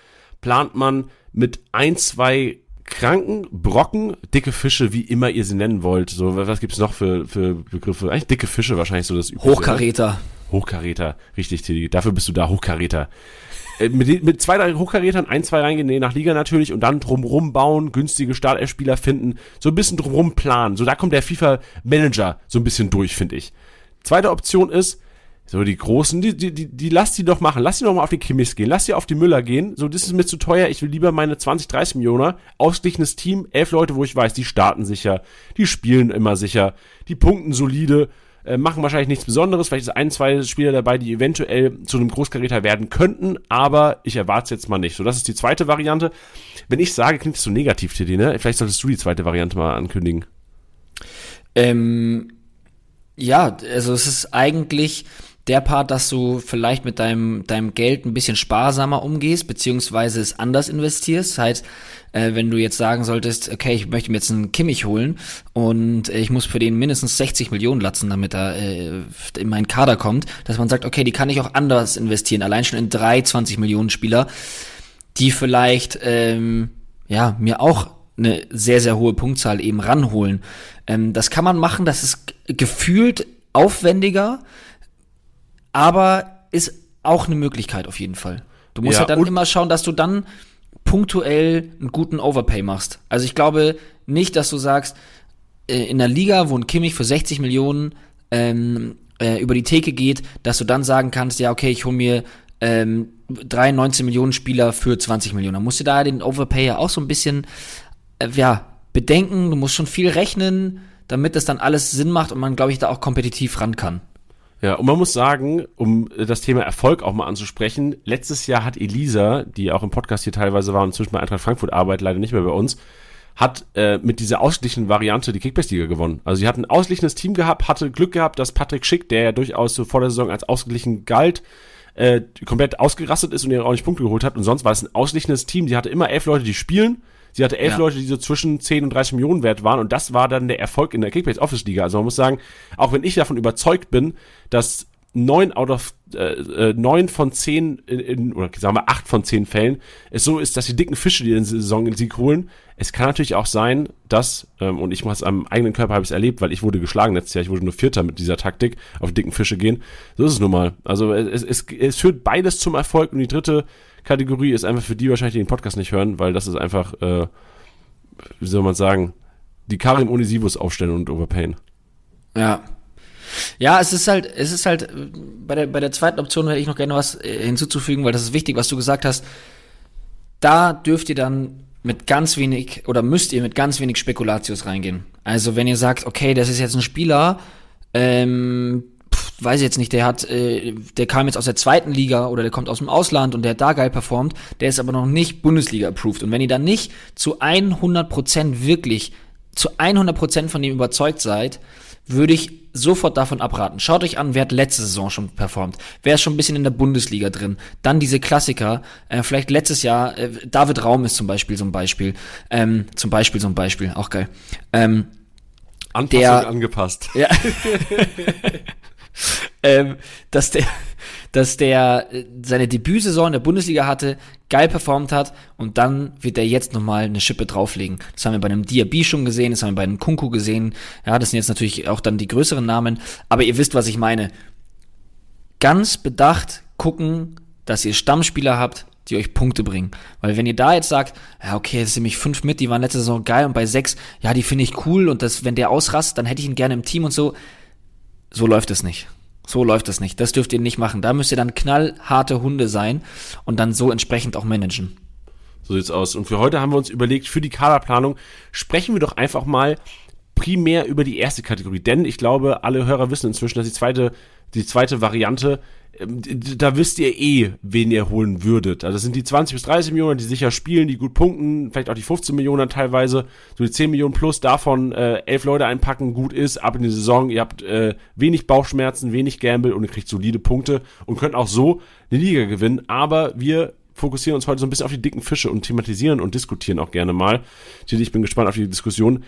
plant man mit ein, zwei kranken Brocken, dicke Fische, wie immer ihr sie nennen wollt. So, was gibt's noch für, für Begriffe? Eigentlich dicke Fische wahrscheinlich so das übliche. Hochkaräter. Hochkaräter, richtig, Tilly. Dafür bist du da, Hochkaräter. Äh, mit, mit zwei, drei Hochkarätern, ein, zwei reingehen, nee, nach Liga natürlich und dann drumrum bauen, günstige Startelf-Spieler finden, so ein bisschen drumrum planen. So, da kommt der FIFA-Manager so ein bisschen durch, finde ich. Zweite Option ist, So, die Großen, die, die, die, die lass die doch machen. Lass die doch mal auf die Kimmichs gehen. Lass die auf die Müller gehen. So, das ist mir zu teuer. Ich will lieber meine 20, 30 Millionen. Ausgeglichenes Team. Elf Leute, wo ich weiß, die starten sicher. Die spielen immer sicher. Die punkten solide. Äh, machen wahrscheinlich nichts Besonderes. Vielleicht ist ein, zwei Spieler dabei, die eventuell zu einem Großkaräter werden könnten. Aber ich erwarte es jetzt mal nicht. So, das ist die zweite Variante. Wenn ich sage, klingt das so negativ, Teddy, ne? Vielleicht solltest du die zweite Variante mal ankündigen. Ähm, ja, also es ist eigentlich der Part, dass du vielleicht mit deinem, deinem Geld ein bisschen sparsamer umgehst, beziehungsweise es anders investierst. Das heißt, äh, wenn du jetzt sagen solltest, okay, ich möchte mir jetzt einen Kimmich holen und ich muss für den mindestens 60 Millionen latzen, damit er äh, in meinen Kader kommt, dass man sagt, okay, die kann ich auch anders investieren, allein schon in drei 20 Millionen Spieler, die vielleicht ähm, ja mir auch eine sehr, sehr hohe Punktzahl eben ranholen. Ähm, das kann man machen, das ist gefühlt aufwendiger, aber ist auch eine Möglichkeit auf jeden Fall. Du musst ja, halt dann immer schauen, dass du dann punktuell einen guten Overpay machst. Also ich glaube nicht, dass du sagst, äh, in der Liga, wo ein Kimmich für 60 Millionen ähm, äh, über die Theke geht, dass du dann sagen kannst, ja, okay, ich hole mir ähm, drei 19 Millionen Spieler für 20 Millionen. Dann musst du da den Overpay ja auch so ein bisschen, äh, ja, bedenken. Du musst schon viel rechnen, damit das dann alles Sinn macht und man, glaube ich, da auch kompetitiv ran kann. Ja, und man muss sagen, um das Thema Erfolg auch mal anzusprechen, letztes Jahr hat Elisa, die auch im Podcast hier teilweise war und inzwischen bei Eintracht Frankfurt arbeitet, leider nicht mehr bei uns, hat äh, mit dieser ausgeglichenen Variante die Kickbase-Liga gewonnen. Also sie hat ein ausgeglichenes Team gehabt, hatte Glück gehabt, dass Patrick Schick, der ja durchaus so vor der Saison als ausgeglichen galt, äh, komplett ausgerastet ist und ihr auch nicht Punkte geholt hat. Und sonst war es ein ausgeglichenes Team. Die hatte immer elf Leute, die spielen Sie hatte elf ja. Leute, die so zwischen 10 und 30 Millionen wert waren und das war dann der Erfolg in der Kickbase Office Liga. Also man muss sagen, auch wenn ich davon überzeugt bin, dass neun out of äh, äh, neun von zehn in, in, oder sagen wir acht von zehn Fällen es so ist, dass die dicken Fische, die den Saison in Sieg holen, es kann natürlich auch sein, dass ähm, und ich muss am eigenen Körper habe ich es erlebt, weil ich wurde geschlagen letztes Jahr, ich wurde nur Vierter mit dieser Taktik auf dicken Fische gehen. So ist es nun mal. Also es, es, es führt beides zum Erfolg und die dritte Kategorie ist einfach für die wahrscheinlich, die den Podcast nicht hören, weil das ist einfach, äh, wie soll man sagen, die Karim Onisivus aufstellen und Overpain. Ja. Ja, es ist halt, es ist halt, bei der, bei der zweiten Option hätte ich noch gerne was äh, hinzuzufügen, weil das ist wichtig, was du gesagt hast. Da dürft ihr dann mit ganz wenig oder müsst ihr mit ganz wenig Spekulatius reingehen. Also wenn ihr sagt, okay, das ist jetzt ein Spieler, ähm, weiß ich jetzt nicht, der hat, äh, der kam jetzt aus der zweiten Liga oder der kommt aus dem Ausland und der hat da geil performt, der ist aber noch nicht Bundesliga-approved. Und wenn ihr dann nicht zu 100% wirklich, zu 100% von dem überzeugt seid, würde ich sofort davon abraten. Schaut euch an, wer hat letzte Saison schon performt. Wer ist schon ein bisschen in der Bundesliga drin. Dann diese Klassiker. Äh, vielleicht letztes Jahr, äh, David Raum ist zum Beispiel so ein Beispiel. Ähm, zum Beispiel so ein Beispiel, auch geil. Ähm, Anpassung der, angepasst. Ja. *laughs* *laughs* ähm, dass der, dass der äh, seine Debütsaison in der Bundesliga hatte, geil performt hat und dann wird er jetzt nochmal eine Schippe drauflegen. Das haben wir bei einem Diaby schon gesehen, das haben wir bei einem Kunku gesehen. Ja, das sind jetzt natürlich auch dann die größeren Namen, aber ihr wisst, was ich meine. Ganz bedacht gucken, dass ihr Stammspieler habt, die euch Punkte bringen. Weil wenn ihr da jetzt sagt, ja, okay, es sind nämlich fünf mit, die waren letzte Saison geil und bei sechs, ja, die finde ich cool und das, wenn der ausrast, dann hätte ich ihn gerne im Team und so. So läuft es nicht. So läuft es nicht. Das dürft ihr nicht machen. Da müsst ihr dann knallharte Hunde sein und dann so entsprechend auch managen. So sieht's aus. Und für heute haben wir uns überlegt, für die Kaderplanung sprechen wir doch einfach mal primär über die erste Kategorie. Denn ich glaube, alle Hörer wissen inzwischen, dass die zweite, die zweite Variante da wisst ihr eh, wen ihr holen würdet. Also das sind die 20 bis 30 Millionen, die sicher spielen, die gut punkten, vielleicht auch die 15 Millionen teilweise, so die 10 Millionen plus davon äh, elf Leute einpacken, gut ist, ab in die Saison, ihr habt äh, wenig Bauchschmerzen, wenig Gamble und ihr kriegt solide Punkte und könnt auch so eine Liga gewinnen, aber wir fokussieren uns heute so ein bisschen auf die dicken Fische und thematisieren und diskutieren auch gerne mal. Ich bin gespannt auf die Diskussion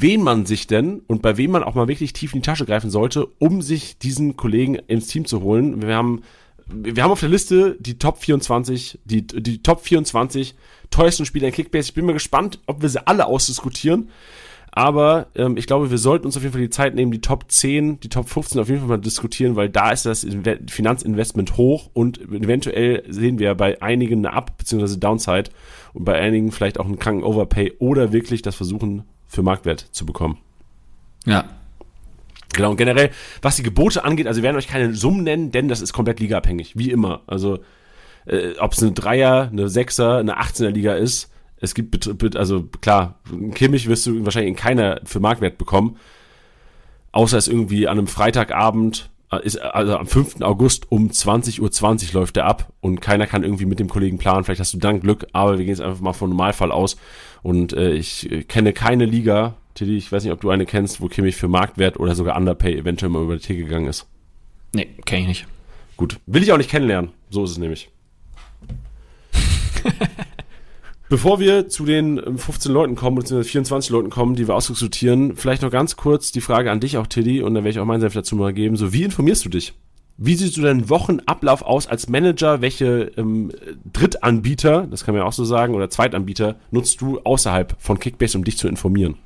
wen man sich denn und bei wem man auch mal wirklich tief in die Tasche greifen sollte, um sich diesen Kollegen ins Team zu holen. Wir haben, wir haben auf der Liste die Top 24, die, die Top 24 teuersten Spieler in Kickbase. Ich bin mal gespannt, ob wir sie alle ausdiskutieren. Aber ähm, ich glaube, wir sollten uns auf jeden Fall die Zeit nehmen, die Top 10, die Top 15 auf jeden Fall mal diskutieren, weil da ist das Finanzinvestment hoch und eventuell sehen wir bei einigen eine Up- bzw. Downside und bei einigen vielleicht auch einen kranken Overpay oder wirklich das Versuchen für Marktwert zu bekommen. Ja. Genau, und generell, was die Gebote angeht, also wir werden euch keine Summen nennen, denn das ist komplett ligaabhängig, wie immer. Also, äh, ob es eine Dreier, eine Sechser, eine 18er Liga ist, es gibt, also klar, Kimmich wirst du wahrscheinlich in keiner für Marktwert bekommen, außer es irgendwie an einem Freitagabend, äh, ist, also am 5. August um 20.20 Uhr 20 läuft der ab und keiner kann irgendwie mit dem Kollegen planen, vielleicht hast du dann Glück, aber wir gehen jetzt einfach mal vom Normalfall aus und äh, ich kenne keine Liga, Tilly, ich weiß nicht, ob du eine kennst, wo Kimmich für Marktwert oder sogar Underpay eventuell mal über die Theke gegangen ist. Nee, kenne ich nicht. Gut, will ich auch nicht kennenlernen, so ist es nämlich. *laughs* Bevor wir zu den 15 ähm, Leuten kommen, beziehungsweise 24 Leuten kommen, die wir ausdiskutieren, vielleicht noch ganz kurz die Frage an dich auch, Tilly, und dann werde ich auch meinen Senf dazu mal geben. So, wie informierst du dich? Wie siehst du deinen Wochenablauf aus als Manager? Welche ähm, Drittanbieter, das kann man ja auch so sagen, oder Zweitanbieter nutzt du außerhalb von Kickbase, um dich zu informieren?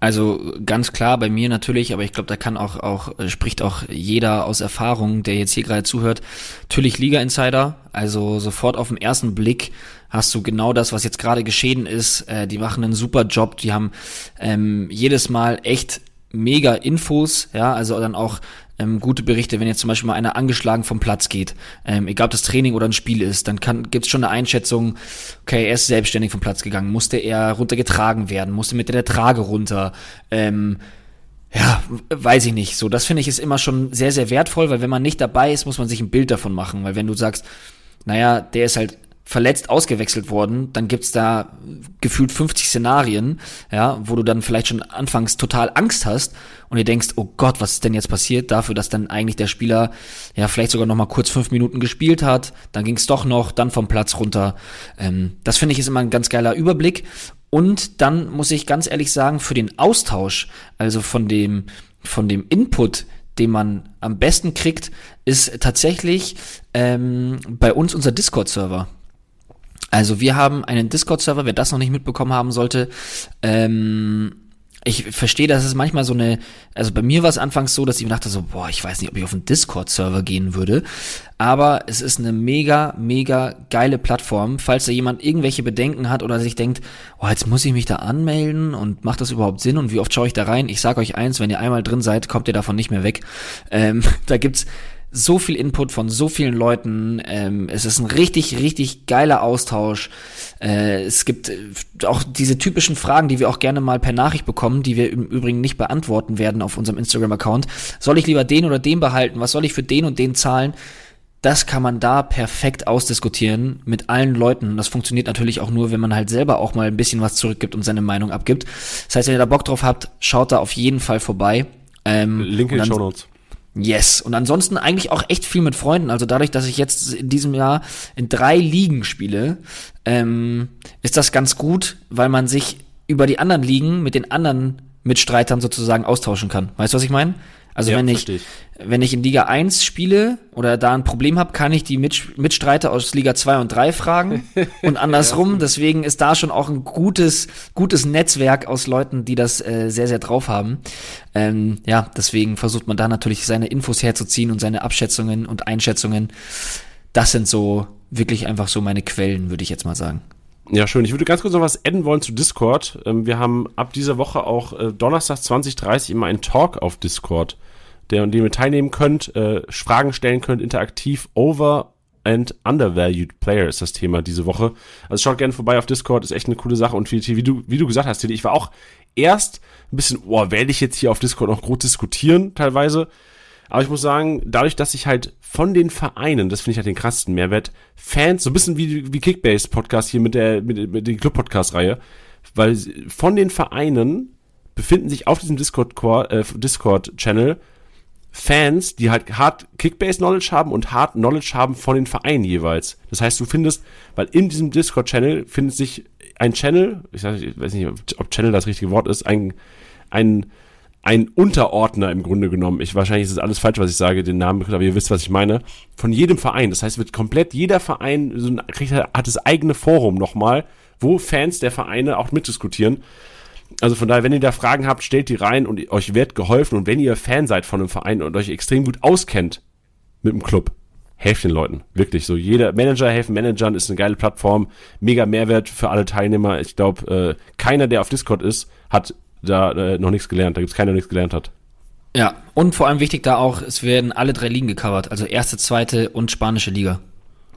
Also ganz klar bei mir natürlich, aber ich glaube, da kann auch, auch, äh, spricht auch jeder aus Erfahrung, der jetzt hier gerade zuhört. Natürlich Liga Insider, also sofort auf den ersten Blick hast du genau das, was jetzt gerade geschehen ist. Äh, die machen einen super Job, die haben ähm, jedes Mal echt mega Infos, ja, also dann auch ähm, gute Berichte, wenn jetzt zum Beispiel mal einer angeschlagen vom Platz geht, ähm, egal ob das Training oder ein Spiel ist, dann kann, gibt's schon eine Einschätzung, okay, er ist selbstständig vom Platz gegangen, musste er runtergetragen werden, musste mit der Trage runter, ähm, ja, weiß ich nicht. So, das finde ich ist immer schon sehr, sehr wertvoll, weil wenn man nicht dabei ist, muss man sich ein Bild davon machen, weil wenn du sagst, naja, der ist halt verletzt ausgewechselt worden, dann gibt's da gefühlt 50 Szenarien, ja, wo du dann vielleicht schon anfangs total Angst hast und dir denkst, oh Gott, was ist denn jetzt passiert? Dafür, dass dann eigentlich der Spieler ja vielleicht sogar noch mal kurz fünf Minuten gespielt hat, dann ging's doch noch, dann vom Platz runter. Ähm, das finde ich ist immer ein ganz geiler Überblick. Und dann muss ich ganz ehrlich sagen, für den Austausch, also von dem, von dem Input, den man am besten kriegt, ist tatsächlich ähm, bei uns unser Discord-Server. Also wir haben einen Discord-Server, wer das noch nicht mitbekommen haben sollte. Ähm, ich verstehe, dass es manchmal so eine, also bei mir war es anfangs so, dass ich mir dachte so, boah, ich weiß nicht, ob ich auf einen Discord-Server gehen würde, aber es ist eine mega, mega geile Plattform, falls da jemand irgendwelche Bedenken hat oder sich denkt, oh, jetzt muss ich mich da anmelden und macht das überhaupt Sinn und wie oft schaue ich da rein? Ich sage euch eins, wenn ihr einmal drin seid, kommt ihr davon nicht mehr weg. Ähm, *laughs* da gibt's so viel Input von so vielen Leuten. Ähm, es ist ein richtig, richtig geiler Austausch. Äh, es gibt äh, auch diese typischen Fragen, die wir auch gerne mal per Nachricht bekommen, die wir im Übrigen nicht beantworten werden auf unserem Instagram-Account. Soll ich lieber den oder den behalten? Was soll ich für den und den zahlen? Das kann man da perfekt ausdiskutieren mit allen Leuten. Das funktioniert natürlich auch nur, wenn man halt selber auch mal ein bisschen was zurückgibt und seine Meinung abgibt. Das heißt, wenn ihr da Bock drauf habt, schaut da auf jeden Fall vorbei. Ähm, Link in den Show Notes. Yes. Und ansonsten eigentlich auch echt viel mit Freunden. Also dadurch, dass ich jetzt in diesem Jahr in drei Ligen spiele, ähm, ist das ganz gut, weil man sich über die anderen Ligen mit den anderen Mitstreitern sozusagen austauschen kann. Weißt du, was ich meine? Also ja, wenn ich, ich, wenn ich in Liga 1 spiele oder da ein Problem habe, kann ich die Mitstreiter aus Liga 2 und 3 fragen *laughs* und andersrum. Deswegen ist da schon auch ein gutes, gutes Netzwerk aus Leuten, die das äh, sehr, sehr drauf haben. Ähm, ja, deswegen versucht man da natürlich seine Infos herzuziehen und seine Abschätzungen und Einschätzungen. Das sind so wirklich einfach so meine Quellen, würde ich jetzt mal sagen. Ja, schön. Ich würde ganz kurz noch was adden wollen zu Discord. Ähm, wir haben ab dieser Woche auch äh, Donnerstag 2030 immer einen Talk auf Discord, der an dem ihr teilnehmen könnt, äh, Fragen stellen könnt, interaktiv over and undervalued player ist das Thema diese Woche. Also schaut gerne vorbei auf Discord, ist echt eine coole Sache und wie, wie du, wie du gesagt hast, ich war auch erst ein bisschen, oh, werde ich jetzt hier auf Discord noch groß diskutieren, teilweise. Aber ich muss sagen, dadurch, dass ich halt von den Vereinen, das finde ich halt den krassesten Mehrwert, Fans, so ein bisschen wie, wie Kickbase Podcast hier mit der, mit, mit der Club Podcast Reihe, weil von den Vereinen befinden sich auf diesem Discord, äh, Discord Channel Fans, die halt hart Kickbase-Knowledge haben und hart Knowledge haben von den Vereinen jeweils. Das heißt, du findest, weil in diesem Discord-Channel findet sich ein Channel, ich, weiß nicht, ob Channel das richtige Wort ist, ein, ein ein Unterordner im Grunde genommen. Ich, wahrscheinlich ist es alles falsch, was ich sage, den Namen, aber ihr wisst, was ich meine. Von jedem Verein. Das heißt, wird komplett jeder Verein so hat das eigene Forum nochmal, wo Fans der Vereine auch mitdiskutieren. Also von daher, wenn ihr da Fragen habt, stellt die rein und euch wird geholfen. Und wenn ihr Fan seid von einem Verein und euch extrem gut auskennt mit dem Club, helft den Leuten. Wirklich so. Jeder Manager helfen Managern ist eine geile Plattform. Mega Mehrwert für alle Teilnehmer. Ich glaube, äh, keiner, der auf Discord ist, hat da äh, noch nichts gelernt. Da gibt's keiner, der nichts gelernt hat. Ja, und vor allem wichtig da auch, es werden alle drei Ligen gecovert, also erste, zweite und spanische Liga.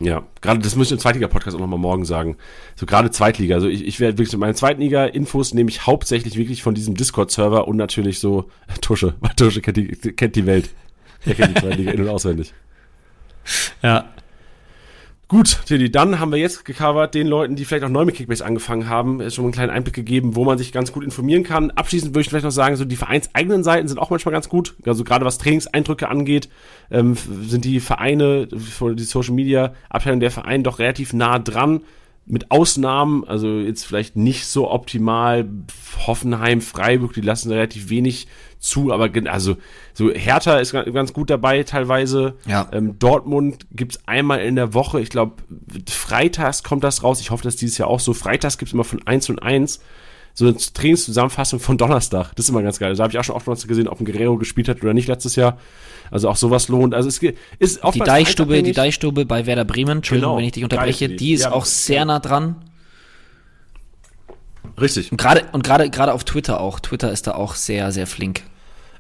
Ja, gerade das müssen wir im Zweitliga-Podcast auch nochmal morgen sagen. So gerade Zweitliga. Also ich, ich werde wirklich meine Zweitliga-Infos nehme ich hauptsächlich wirklich von diesem Discord-Server und natürlich so *laughs* Tusche, weil Tusche kennt die, kennt die Welt. Er kennt die Zweitliga in- und auswendig. Ja. Gut, Tilly, dann haben wir jetzt gecovert den Leuten, die vielleicht auch neu mit Kickbase angefangen haben, ist schon einen kleinen Einblick gegeben, wo man sich ganz gut informieren kann. Abschließend würde ich vielleicht noch sagen, so die vereinseigenen Seiten sind auch manchmal ganz gut. Also gerade was Trainingseindrücke angeht, ähm, sind die Vereine, die Social Media Abteilung der Vereine doch relativ nah dran. Mit Ausnahmen, also jetzt vielleicht nicht so optimal. Hoffenheim, Freiburg, die lassen relativ wenig zu, aber also so Hertha ist ga- ganz gut dabei teilweise. Ja. Ähm, Dortmund gibt's einmal in der Woche, ich glaube, freitags kommt das raus. Ich hoffe, dass dieses Jahr auch so. Freitags gibt's immer von 1 und 1 so eine Trainingszusammenfassung von Donnerstag. Das ist immer ganz geil. Da habe ich auch schon oft gesehen, ob ein Guerrero gespielt hat oder nicht letztes Jahr. Also auch sowas lohnt. Also es ist Die oftmals Deichstube, die. Deichstube bei Werder Bremen, Entschuldigung, Genau. wenn ich dich unterbreche, die ist ja. auch sehr nah dran. Richtig. Und gerade und gerade gerade auf Twitter auch. Twitter ist da auch sehr sehr flink.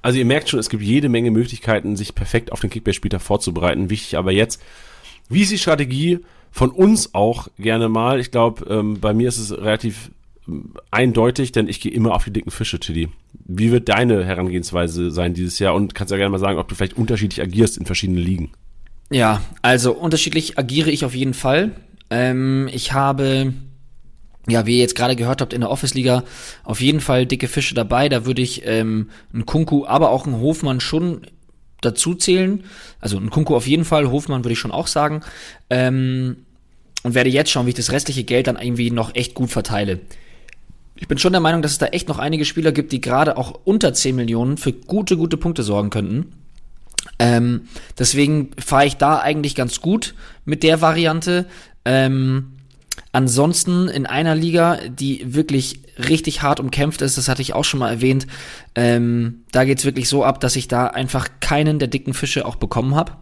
Also ihr merkt schon, es gibt jede Menge Möglichkeiten, sich perfekt auf den Kickbase-Spieltag vorzubereiten. Wichtig aber jetzt, wie ist die Strategie von uns auch gerne mal? Ich glaube, ähm, bei mir ist es relativ eindeutig, denn ich gehe immer auf die dicken Fische, Tilly. Wie wird deine Herangehensweise sein dieses Jahr? Und kannst ja gerne mal sagen, ob du vielleicht unterschiedlich agierst in verschiedenen Ligen. Ja, also unterschiedlich agiere ich auf jeden Fall. Ähm, ich habe, ja, wie ihr jetzt gerade gehört habt, in der Office-Liga auf jeden Fall dicke Fische dabei. Da würde ich ähm, einen Kunku, aber auch einen Hofmann schon dazu zählen. Also einen Kunku auf jeden Fall, Hofmann würde ich schon auch sagen. Ähm, und werde jetzt schauen, wie ich das restliche Geld dann irgendwie noch echt gut verteile. Ich bin schon der Meinung, dass es da echt noch einige Spieler gibt, die gerade auch unter 10 Millionen für gute, gute Punkte sorgen könnten. Ähm, deswegen fahre ich da eigentlich ganz gut mit der Variante. Ähm, ansonsten in einer Liga, die wirklich richtig hart umkämpft ist, das hatte ich auch schon mal erwähnt, ähm, da geht's wirklich so ab, dass ich da einfach keinen der dicken Fische auch bekommen habe.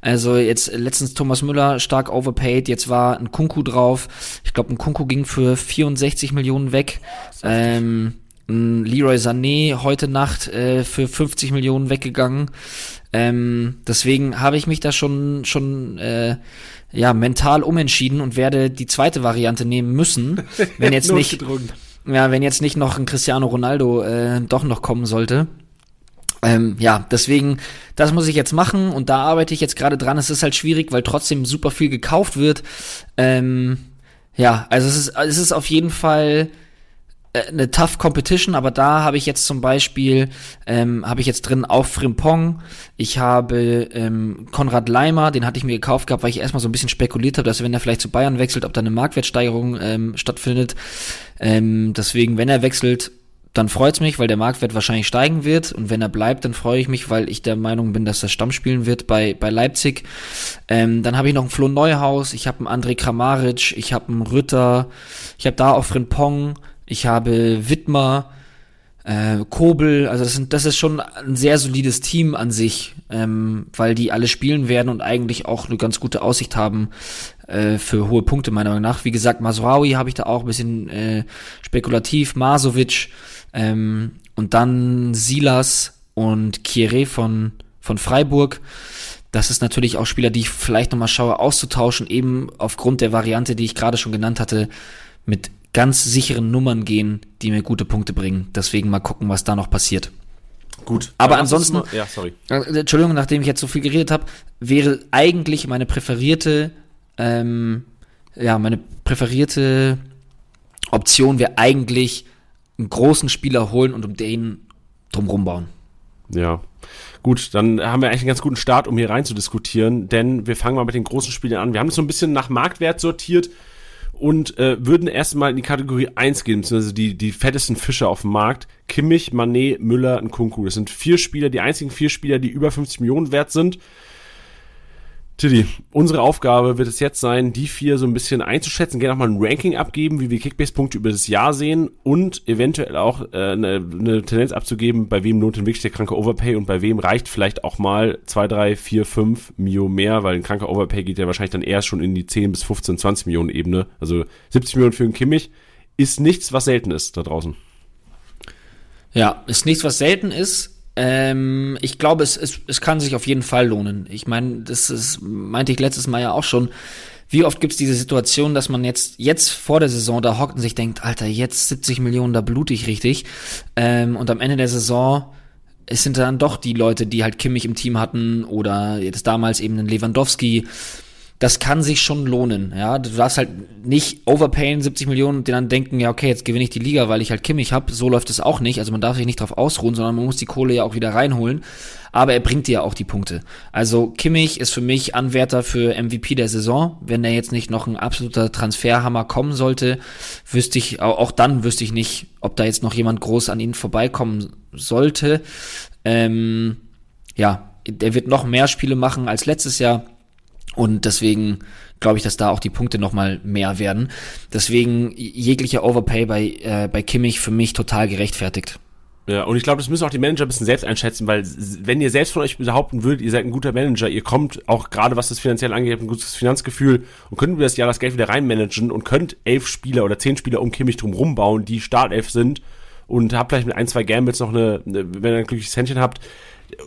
Also jetzt letztens Thomas Müller stark overpaid, jetzt war ein Kunku drauf. Ich glaube, ein Kunku ging für 64 Millionen weg. Ähm, ein Leroy Sané heute Nacht äh, für 50 Millionen weggegangen. Ähm, deswegen habe ich mich da schon schon äh, ja mental umentschieden und werde die zweite Variante nehmen müssen, *laughs* wenn jetzt nicht ja, wenn jetzt nicht noch ein Cristiano Ronaldo äh, doch noch kommen sollte. Ähm, ja, deswegen, das muss ich jetzt machen und da arbeite ich jetzt gerade dran. Es ist halt schwierig, weil trotzdem super viel gekauft wird. Ähm, ja, also es ist, es ist auf jeden Fall eine tough Competition, aber da habe ich jetzt zum Beispiel, ähm, habe ich jetzt drin auch Frimpong, ich habe ähm, Konrad Leimer, den hatte ich mir gekauft gehabt, weil ich erstmal so ein bisschen spekuliert habe, dass wenn er vielleicht zu Bayern wechselt, ob da eine Marktwertsteigerung ähm, stattfindet. Ähm, deswegen, wenn er wechselt, dann freut's mich, weil der Marktwert wahrscheinlich steigen wird. Und wenn er bleibt, dann freue ich mich, weil ich der Meinung bin, dass er Stamm spielen wird bei, bei Leipzig. Ähm, dann habe ich noch einen Flo Neuhaus, ich habe einen André Kramaric, ich habe einen Rütter, ich habe da auch Frimpong, ich habe Wittmer, äh, Kobel, also das, sind, das ist schon ein sehr solides Team an sich, ähm, weil die alle spielen werden und eigentlich auch eine ganz gute Aussicht haben äh, für hohe Punkte meiner Meinung nach. Wie gesagt, Masraoui habe ich da auch ein bisschen äh, spekulativ, Masovic ähm, und dann Silas und Kieré von, von Freiburg. Das ist natürlich auch Spieler, die ich vielleicht nochmal schaue, auszutauschen, eben aufgrund der Variante, die ich gerade schon genannt hatte, mit ganz sicheren Nummern gehen, die mir gute Punkte bringen. Deswegen mal gucken, was da noch passiert. Gut. Aber ansonsten- Mal, ja, sorry. Äh, Entschuldigung, nachdem ich jetzt so viel geredet habe, wäre eigentlich meine präferierte, ähm, ja, meine präferierte Option wäre eigentlich einen großen Spieler holen und um den drumrum bauen. Ja. Gut, dann haben wir eigentlich einen ganz guten Start, um hier rein zu diskutieren, denn wir fangen mal mit den großen Spielern an. Wir haben es so ein bisschen nach Marktwert sortiert und äh, würden erstmal in die Kategorie 1 gehen, beziehungsweise die, die fettesten Fische auf dem Markt. Kimmich, Manet, Müller und Kunku. Das sind vier Spieler, die einzigen vier Spieler, die über 50 Millionen wert sind. Tiddy, unsere Aufgabe wird es jetzt sein, die vier so ein bisschen einzuschätzen, gerne auch mal ein Ranking abgeben, wie wir Kickbase-Punkte über das Jahr sehen und eventuell auch äh, eine, eine Tendenz abzugeben, bei wem lohnt denn wirklich der kranke Overpay und bei wem reicht vielleicht auch mal 2, 3, 4, 5 Mio mehr, weil ein kranker Overpay geht ja wahrscheinlich dann erst schon in die 10 bis 15, 20 Millionen Ebene. Also 70 Millionen für einen Kimmich ist nichts, was selten ist da draußen. Ja, ist nichts, was selten ist. Ähm, ich glaube, es, es, es kann sich auf jeden Fall lohnen. Ich meine, das ist, meinte ich letztes Mal ja auch schon. Wie oft gibt's diese Situation, dass man jetzt, jetzt vor der Saison da hockt und sich denkt, Alter, jetzt 70 Millionen, da blut ich richtig. Ähm, und am Ende der Saison es sind dann doch die Leute, die halt Kimmich im Team hatten oder jetzt damals eben den Lewandowski das kann sich schon lohnen. Ja, du darfst halt nicht overpayen 70 Millionen und dann denken, ja okay, jetzt gewinne ich die Liga, weil ich halt Kimmich hab. So läuft es auch nicht. Also man darf sich nicht drauf ausruhen, sondern man muss die Kohle ja auch wieder reinholen. Aber er bringt dir ja auch die Punkte. Also Kimmich ist für mich Anwärter für MVP der Saison. Wenn er jetzt nicht noch ein absoluter Transferhammer kommen sollte, wüsste ich auch dann wüsste ich nicht, ob da jetzt noch jemand groß an ihn vorbeikommen sollte. Ähm, ja, der wird noch mehr Spiele machen als letztes Jahr und deswegen glaube ich, dass da auch die Punkte nochmal mehr werden. Deswegen jeglicher Overpay bei, äh, bei Kimmich für mich total gerechtfertigt. Ja, und ich glaube, das müssen auch die Manager ein bisschen selbst einschätzen, weil wenn ihr selbst von euch behaupten würdet, ihr seid ein guter Manager, ihr kommt auch gerade was das finanziell angeht, habt ein gutes Finanzgefühl und könnt über das Jahr das Geld wieder reinmanagen und könnt elf Spieler oder zehn Spieler um Kimmich drum rumbauen, die Startelf sind und habt vielleicht mit ein, zwei Gambles noch eine, wenn ihr ein glückliches Händchen habt,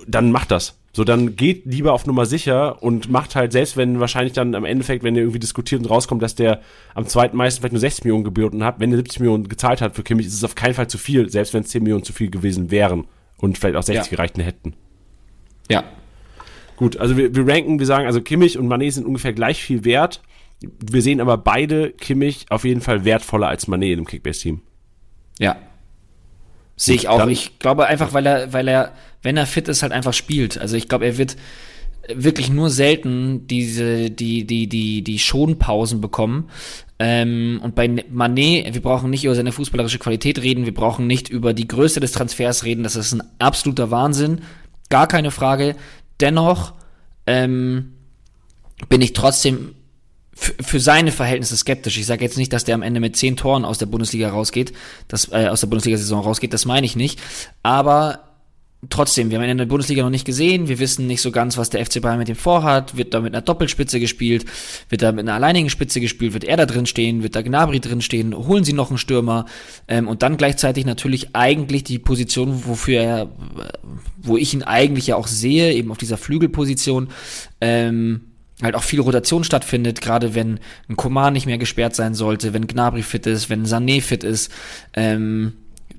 dann macht das. So, dann geht lieber auf Nummer sicher und macht halt, selbst wenn wahrscheinlich dann am Endeffekt, wenn ihr irgendwie diskutiert und rauskommt, dass der am zweiten meisten vielleicht nur 60 Millionen geboten hat, wenn er 70 Millionen gezahlt hat für Kimmich, ist es auf keinen Fall zu viel, selbst wenn es 10 Millionen zu viel gewesen wären und vielleicht auch 60 ja. gereicht hätten. Ja. Gut, also wir, wir ranken, wir sagen, also Kimmich und Manet sind ungefähr gleich viel wert. Wir sehen aber beide Kimmich auf jeden Fall wertvoller als Manet im Kickbase-Team. Ja, Sehe ich auch. Ich glaube einfach, weil er, weil er, wenn er fit ist, halt einfach spielt. Also ich glaube, er wird wirklich nur selten diese, die, die, die, die Schonpausen bekommen. Ähm, und bei Manet, wir brauchen nicht über seine fußballerische Qualität reden, wir brauchen nicht über die Größe des Transfers reden. Das ist ein absoluter Wahnsinn. Gar keine Frage. Dennoch ähm, bin ich trotzdem für seine Verhältnisse skeptisch. Ich sage jetzt nicht, dass der am Ende mit zehn Toren aus der Bundesliga rausgeht, das, äh, aus der Bundesliga-Saison rausgeht, das meine ich nicht. Aber trotzdem, wir haben ihn in der Bundesliga noch nicht gesehen, wir wissen nicht so ganz, was der FC Bayern mit ihm vorhat, wird da mit einer Doppelspitze gespielt, wird da mit einer alleinigen Spitze gespielt, wird er da drin stehen, wird da Gnabry drin stehen, holen sie noch einen Stürmer? Ähm, und dann gleichzeitig natürlich eigentlich die Position, wofür er, wo ich ihn eigentlich ja auch sehe, eben auf dieser Flügelposition, ähm, halt auch viel Rotation stattfindet, gerade wenn ein Komar nicht mehr gesperrt sein sollte, wenn Gnabry fit ist, wenn Sané fit ist, ähm,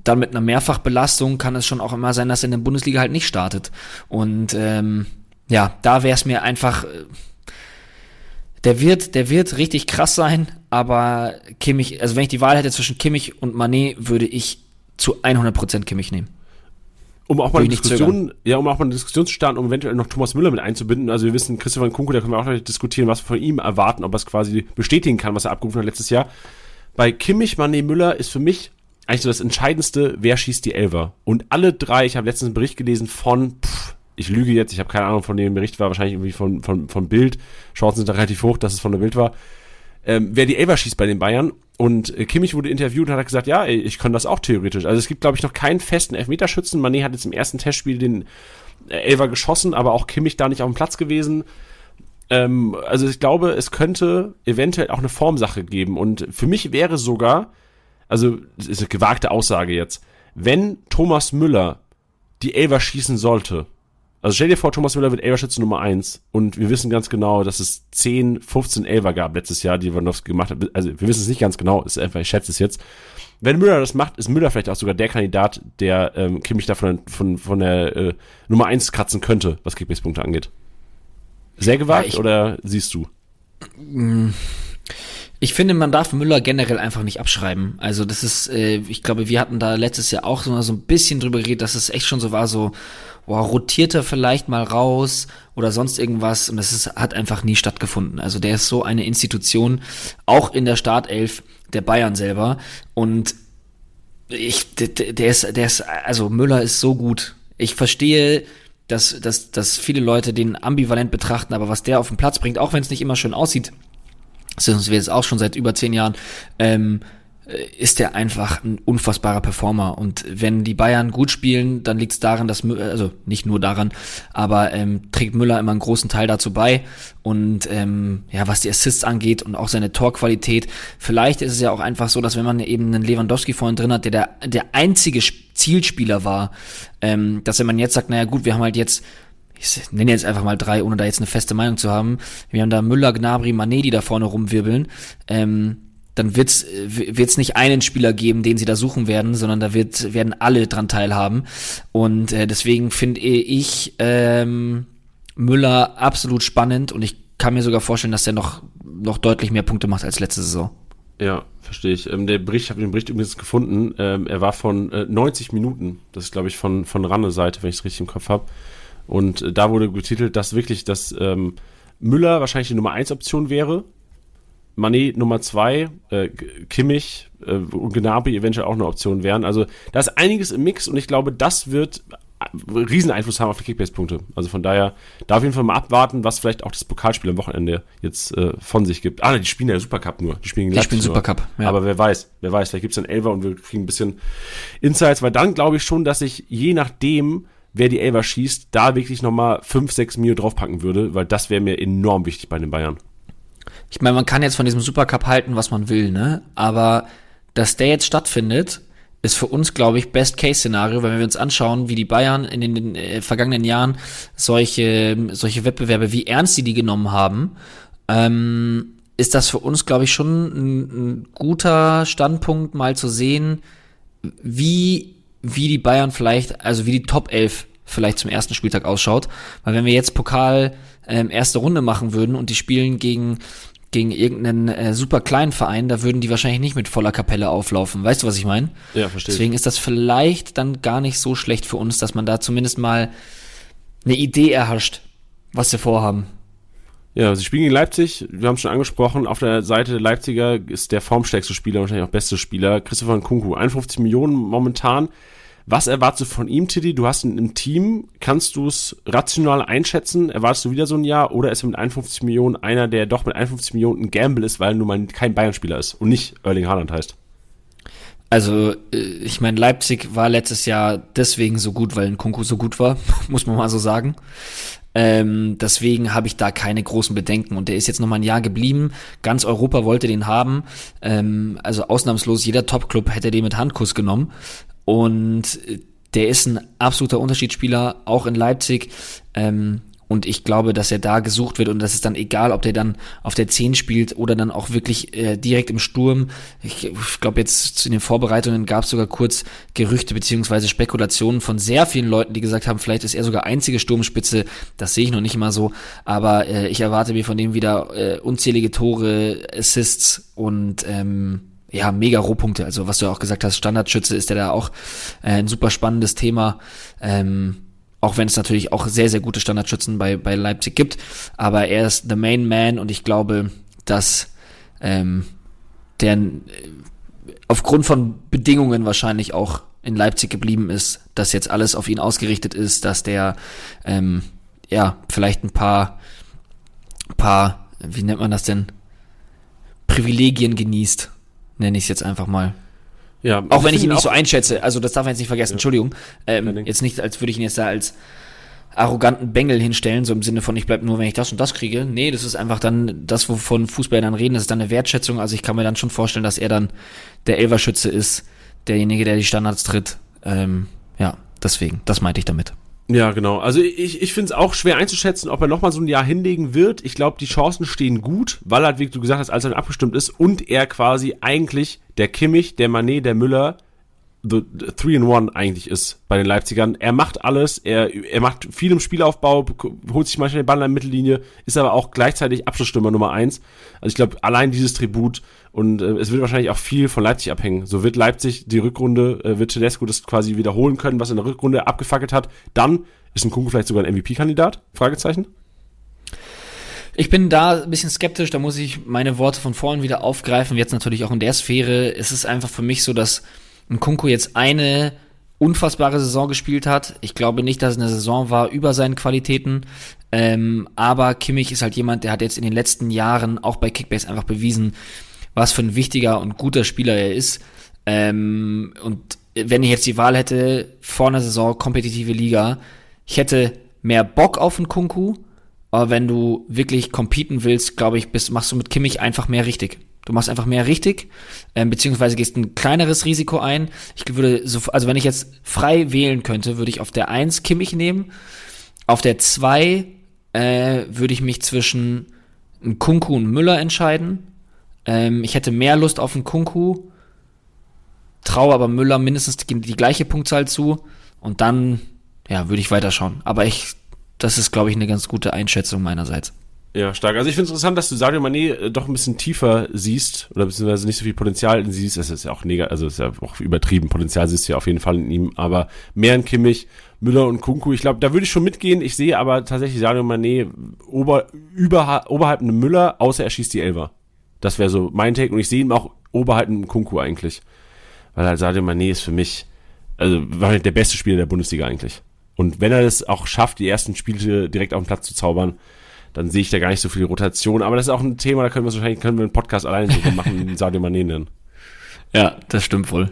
dann mit einer Mehrfachbelastung kann es schon auch immer sein, dass er in der Bundesliga halt nicht startet. Und ähm, ja, da wäre es mir einfach, äh, der wird, der wird richtig krass sein, aber Kimmich, also wenn ich die Wahl hätte zwischen Kimmich und Manet, würde ich zu 100% Kimmich nehmen um auch mal eine Diskussion, ja, um auch mal eine Diskussion zu starten, um eventuell noch Thomas Müller mit einzubinden. Also wir wissen, Christopher Kunku, da können wir auch noch diskutieren, was wir von ihm erwarten, ob er es quasi bestätigen kann, was er abgerufen hat letztes Jahr. Bei Kimmich, Mané, Müller ist für mich eigentlich so das Entscheidendste, wer schießt die Elver. Und alle drei, ich habe letztens einen Bericht gelesen von, pff, ich lüge jetzt, ich habe keine Ahnung, von dem Bericht war, wahrscheinlich irgendwie von, von, von Bild. Chancen sind da relativ hoch, dass es von der Bild war. Ähm, wer die Elver schießt bei den Bayern und äh, Kimmich wurde interviewt und hat gesagt, ja, ich kann das auch theoretisch. Also es gibt, glaube ich, noch keinen festen Elfmeterschützen. Mané hat jetzt im ersten Testspiel den äh, Elver geschossen, aber auch Kimmich da nicht auf dem Platz gewesen. Ähm, also ich glaube, es könnte eventuell auch eine Formsache geben. Und für mich wäre sogar, also das ist eine gewagte Aussage jetzt, wenn Thomas Müller die Elver schießen sollte, also stell dir vor, Thomas Müller wird Elberschütze Nummer 1 und wir wissen ganz genau, dass es 10, 15 Elver gab letztes Jahr, die Lewandowski gemacht hat. Also wir wissen es nicht ganz genau, ist einfach, ich schätze es jetzt. Wenn Müller das macht, ist Müller vielleicht auch sogar der Kandidat, der ähm, Kimmich da von, von, von der äh, Nummer 1 kratzen könnte, was Kickbase-Punkte angeht. Sehr gewagt ja, ich, oder siehst du? Ich finde, man darf Müller generell einfach nicht abschreiben. Also das ist, äh, ich glaube, wir hatten da letztes Jahr auch so, so ein bisschen drüber geredet, dass es echt schon so war, so, boah, rotiert er vielleicht mal raus oder sonst irgendwas und das ist, hat einfach nie stattgefunden. Also der ist so eine Institution, auch in der Startelf der Bayern selber und ich, der, ist, der ist, also Müller ist so gut. Ich verstehe, dass, dass, dass viele Leute den ambivalent betrachten, aber was der auf den Platz bringt, auch wenn es nicht immer schön aussieht, sind wir jetzt auch schon seit über zehn Jahren, ähm, äh, ist er einfach ein unfassbarer Performer. Und wenn die Bayern gut spielen, dann liegt es daran, dass, also nicht nur daran, aber ähm, trägt Müller immer einen großen Teil dazu bei. Und ähm, ja, was die Assists angeht und auch seine Torqualität, vielleicht ist es ja auch einfach so, dass wenn man eben einen Lewandowski vorhin drin hat, der der, der einzige Zielspieler war, ähm, dass wenn man jetzt sagt, naja gut, wir haben halt jetzt ich nenne jetzt einfach mal drei, ohne da jetzt eine feste Meinung zu haben. Wir haben da Müller, Gnabry, Mané, die da vorne rumwirbeln. Ähm, dann wird's wird's nicht einen Spieler geben, den sie da suchen werden, sondern da wird werden alle dran teilhaben. Und äh, deswegen finde ich ähm, Müller absolut spannend und ich kann mir sogar vorstellen, dass er noch noch deutlich mehr Punkte macht als letzte Saison. Ja, verstehe ich. Ähm, der Bericht, ich habe den Bericht übrigens gefunden. Ähm, er war von äh, 90 Minuten. Das ist, glaube ich, von von Ranne Seite, wenn ich es richtig im Kopf habe. Und äh, da wurde betitelt, dass wirklich, dass ähm, Müller wahrscheinlich die Nummer 1 Option wäre Mané Nummer zwei, äh, Kimmich äh, und Gnabry eventuell auch eine Option wären. Also da ist einiges im Mix und ich glaube, das wird äh, riesen Einfluss haben auf die Kickbase-Punkte. Also von daher, da auf jeden Fall mal abwarten, was vielleicht auch das Pokalspiel am Wochenende jetzt äh, von sich gibt. Ah, die spielen ja Supercup nur. Die spielen, die spielen Supercup. Ja. Aber wer weiß, wer weiß, vielleicht gibt's dann Elver und wir kriegen ein bisschen Insights, weil dann glaube ich schon, dass ich je nachdem, wer die Elver schießt, da wirklich nochmal 5, 6 Mio draufpacken würde, weil das wäre mir enorm wichtig bei den Bayern ich meine, man kann jetzt von diesem Supercup halten, was man will, ne? Aber dass der jetzt stattfindet, ist für uns, glaube ich, Best-Case-Szenario, wenn wir uns anschauen, wie die Bayern in den, äh, vergangenen Jahren solche, solche Wettbewerbe, wie ernst sie die genommen haben, ähm, ist das für uns, glaube ich, schon ein, ein, guter Standpunkt, mal zu sehen, wie, wie die Bayern vielleicht, also wie die Top 11 vielleicht zum ersten Spieltag ausschaut. Weil wenn wir jetzt Pokal ähm, erste Runde machen würden und die spielen gegen gegen irgendeinen äh, super kleinen Verein, da würden die wahrscheinlich nicht mit voller Kapelle auflaufen. Weißt du, was ich meine? Ja, verstehe. Deswegen ist das vielleicht dann gar nicht so schlecht für uns, dass man da zumindest mal eine Idee erhascht, was sie vorhaben. Ja, sie spielen gegen Leipzig. Wir haben es schon angesprochen. Auf der Seite der Leipziger ist der formstärkste Spieler, wahrscheinlich auch beste Spieler, Christopher Nkunku. 51 Millionen momentan. Was erwartest du von ihm, Tiddy? Du hast ihn im Team. Kannst du es rational einschätzen? Erwartest du wieder so ein Jahr? Oder ist er mit 51 Millionen einer, der doch mit 51 Millionen ein Gamble ist, weil nun mal kein Bayern-Spieler ist und nicht Erling Haaland heißt? Also, äh, ich meine, Leipzig war letztes Jahr deswegen so gut, weil ein Kunku so gut war, *laughs* muss man mal so sagen. Ähm, deswegen habe ich da keine großen Bedenken. Und der ist jetzt noch mal ein Jahr geblieben. Ganz Europa wollte den haben. Ähm, also ausnahmslos jeder Top-Club hätte den mit Handkuss genommen. Und der ist ein absoluter Unterschiedsspieler, auch in Leipzig. Ähm, und ich glaube, dass er da gesucht wird und das ist dann egal, ob der dann auf der 10 spielt oder dann auch wirklich äh, direkt im Sturm. Ich, ich glaube, jetzt zu den Vorbereitungen gab es sogar kurz Gerüchte beziehungsweise Spekulationen von sehr vielen Leuten, die gesagt haben, vielleicht ist er sogar einzige Sturmspitze. Das sehe ich noch nicht immer so. Aber äh, ich erwarte mir von dem wieder äh, unzählige Tore, Assists und ähm, ja, mega Rohpunkte. Also was du auch gesagt hast, Standardschütze ist ja da auch äh, ein super spannendes Thema. Ähm, auch wenn es natürlich auch sehr, sehr gute Standardschützen bei, bei Leipzig gibt. Aber er ist the main man und ich glaube, dass ähm, der äh, aufgrund von Bedingungen wahrscheinlich auch in Leipzig geblieben ist, dass jetzt alles auf ihn ausgerichtet ist, dass der ähm, ja vielleicht ein paar paar, wie nennt man das denn, Privilegien genießt nenne ich es jetzt einfach mal. Ja, auch wenn ich ihn nicht so einschätze, also das darf man jetzt nicht vergessen, ja. Entschuldigung. Ähm, jetzt nicht, als würde ich ihn jetzt da als arroganten Bengel hinstellen, so im Sinne von, ich bleib nur, wenn ich das und das kriege. Nee, das ist einfach dann das, wovon Fußballer dann reden, das ist dann eine Wertschätzung. Also ich kann mir dann schon vorstellen, dass er dann der Elverschütze ist, derjenige, der die Standards tritt. Ähm, ja, deswegen, das meinte ich damit. Ja, genau. Also ich, ich finde es auch schwer einzuschätzen, ob er nochmal so ein Jahr hinlegen wird. Ich glaube, die Chancen stehen gut, weil er, wie du gesagt hast, als er abgestimmt ist und er quasi eigentlich der Kimmich, der Manet, der Müller the, the three in one eigentlich ist bei den Leipzigern. Er macht alles, er, er macht viel im Spielaufbau, holt sich manchmal den Ball in der Mittellinie, ist aber auch gleichzeitig Abschlussstürmer Nummer eins. Also ich glaube, allein dieses Tribut und äh, es wird wahrscheinlich auch viel von Leipzig abhängen. So wird Leipzig die Rückrunde, äh, wird Tedesco das quasi wiederholen können, was in der Rückrunde abgefackelt hat. Dann ist ein Kunku vielleicht sogar ein MVP-Kandidat? Fragezeichen. Ich bin da ein bisschen skeptisch, da muss ich meine Worte von vorhin wieder aufgreifen, jetzt natürlich auch in der Sphäre. Es ist einfach für mich so, dass ein Kunku jetzt eine unfassbare Saison gespielt hat. Ich glaube nicht, dass es eine Saison war über seinen Qualitäten. Ähm, aber Kimmich ist halt jemand, der hat jetzt in den letzten Jahren auch bei Kickbase einfach bewiesen, was für ein wichtiger und guter Spieler er ist. Ähm, und wenn ich jetzt die Wahl hätte, vor einer Saison kompetitive Liga, ich hätte mehr Bock auf einen Kunku, aber wenn du wirklich competen willst, glaube ich, bist, machst du mit Kimmich einfach mehr richtig. Du machst einfach mehr richtig, ähm, beziehungsweise gehst ein kleineres Risiko ein. Ich würde so, also wenn ich jetzt frei wählen könnte, würde ich auf der 1 Kimmich nehmen. Auf der 2 äh, würde ich mich zwischen Kunku und Müller entscheiden. Ähm, ich hätte mehr Lust auf einen Kunku, traue aber Müller mindestens die, die gleiche Punktzahl zu und dann, ja, würde ich weiterschauen. Aber ich, das ist, glaube ich, eine ganz gute Einschätzung meinerseits. Ja, stark. Also ich finde es interessant, dass du Sadio Mané äh, doch ein bisschen tiefer siehst oder beziehungsweise nicht so viel Potenzial in siehst. Das ist ja auch negativ, also ist ja auch übertrieben. Potenzial siehst du ja auf jeden Fall in ihm, aber mehr in Kimmich, Müller und Kunku. Ich glaube, da würde ich schon mitgehen. Ich sehe aber tatsächlich Sadio Mané ober, über, oberhalb einem Müller, außer er schießt die Elfer. Das wäre so mein Take und ich sehe ihn auch oberhalb einem Kunku eigentlich. Weil halt Sadio Mané ist für mich, also war der beste Spieler der Bundesliga eigentlich. Und wenn er das auch schafft, die ersten Spiele direkt auf den Platz zu zaubern, dann sehe ich da gar nicht so viel Rotation. Aber das ist auch ein Thema, da können wir wahrscheinlich können wir einen Podcast alleine machen, Sadio Mané nennen. Ja, das stimmt wohl.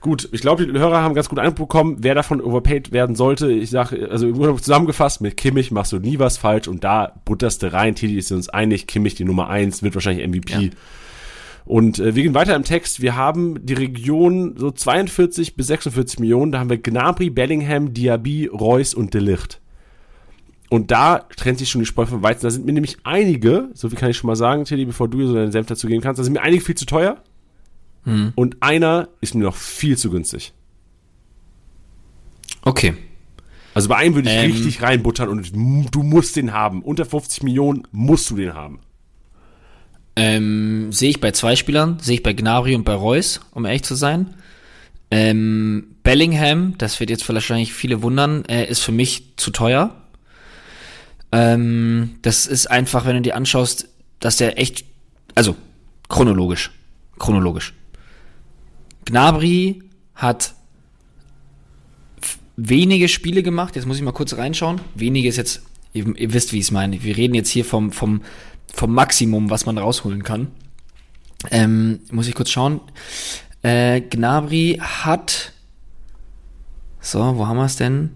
Gut, ich glaube, die Hörer haben ganz gut Eindruck bekommen, wer davon overpaid werden sollte. Ich sage, also zusammengefasst, mit Kimmich machst du nie was falsch und da butterst du rein. Titi ist uns einig, Kimmich die Nummer eins wird wahrscheinlich MVP. Ja. Und äh, wir gehen weiter im Text. Wir haben die Region so 42 bis 46 Millionen. Da haben wir Gnabry, Bellingham, Diaby, Reus und Delicht. Und da trennt sich schon die Spreu vom Weizen. Da sind mir nämlich einige, so wie kann ich schon mal sagen, Tilly, bevor du so deinen Senf dazu geben kannst, da sind mir einige viel zu teuer. Hm. Und einer ist mir noch viel zu günstig. Okay. Also bei einem würde ich ähm, richtig reinbuttern und du musst den haben. Unter 50 Millionen musst du den haben. Ähm, sehe ich bei zwei Spielern, sehe ich bei Gnabry und bei Reus, um ehrlich zu sein. Ähm, Bellingham, das wird jetzt wahrscheinlich viele wundern, äh, ist für mich zu teuer. Ähm, das ist einfach, wenn du dir anschaust, dass der echt, also chronologisch, chronologisch. Gnabry hat wenige Spiele gemacht. Jetzt muss ich mal kurz reinschauen. Wenige ist jetzt, ihr, ihr wisst, wie ich es meine. Wir reden jetzt hier vom, vom, vom Maximum, was man rausholen kann. Ähm, muss ich kurz schauen. Äh, Gnabry hat, so, wo haben wir es denn?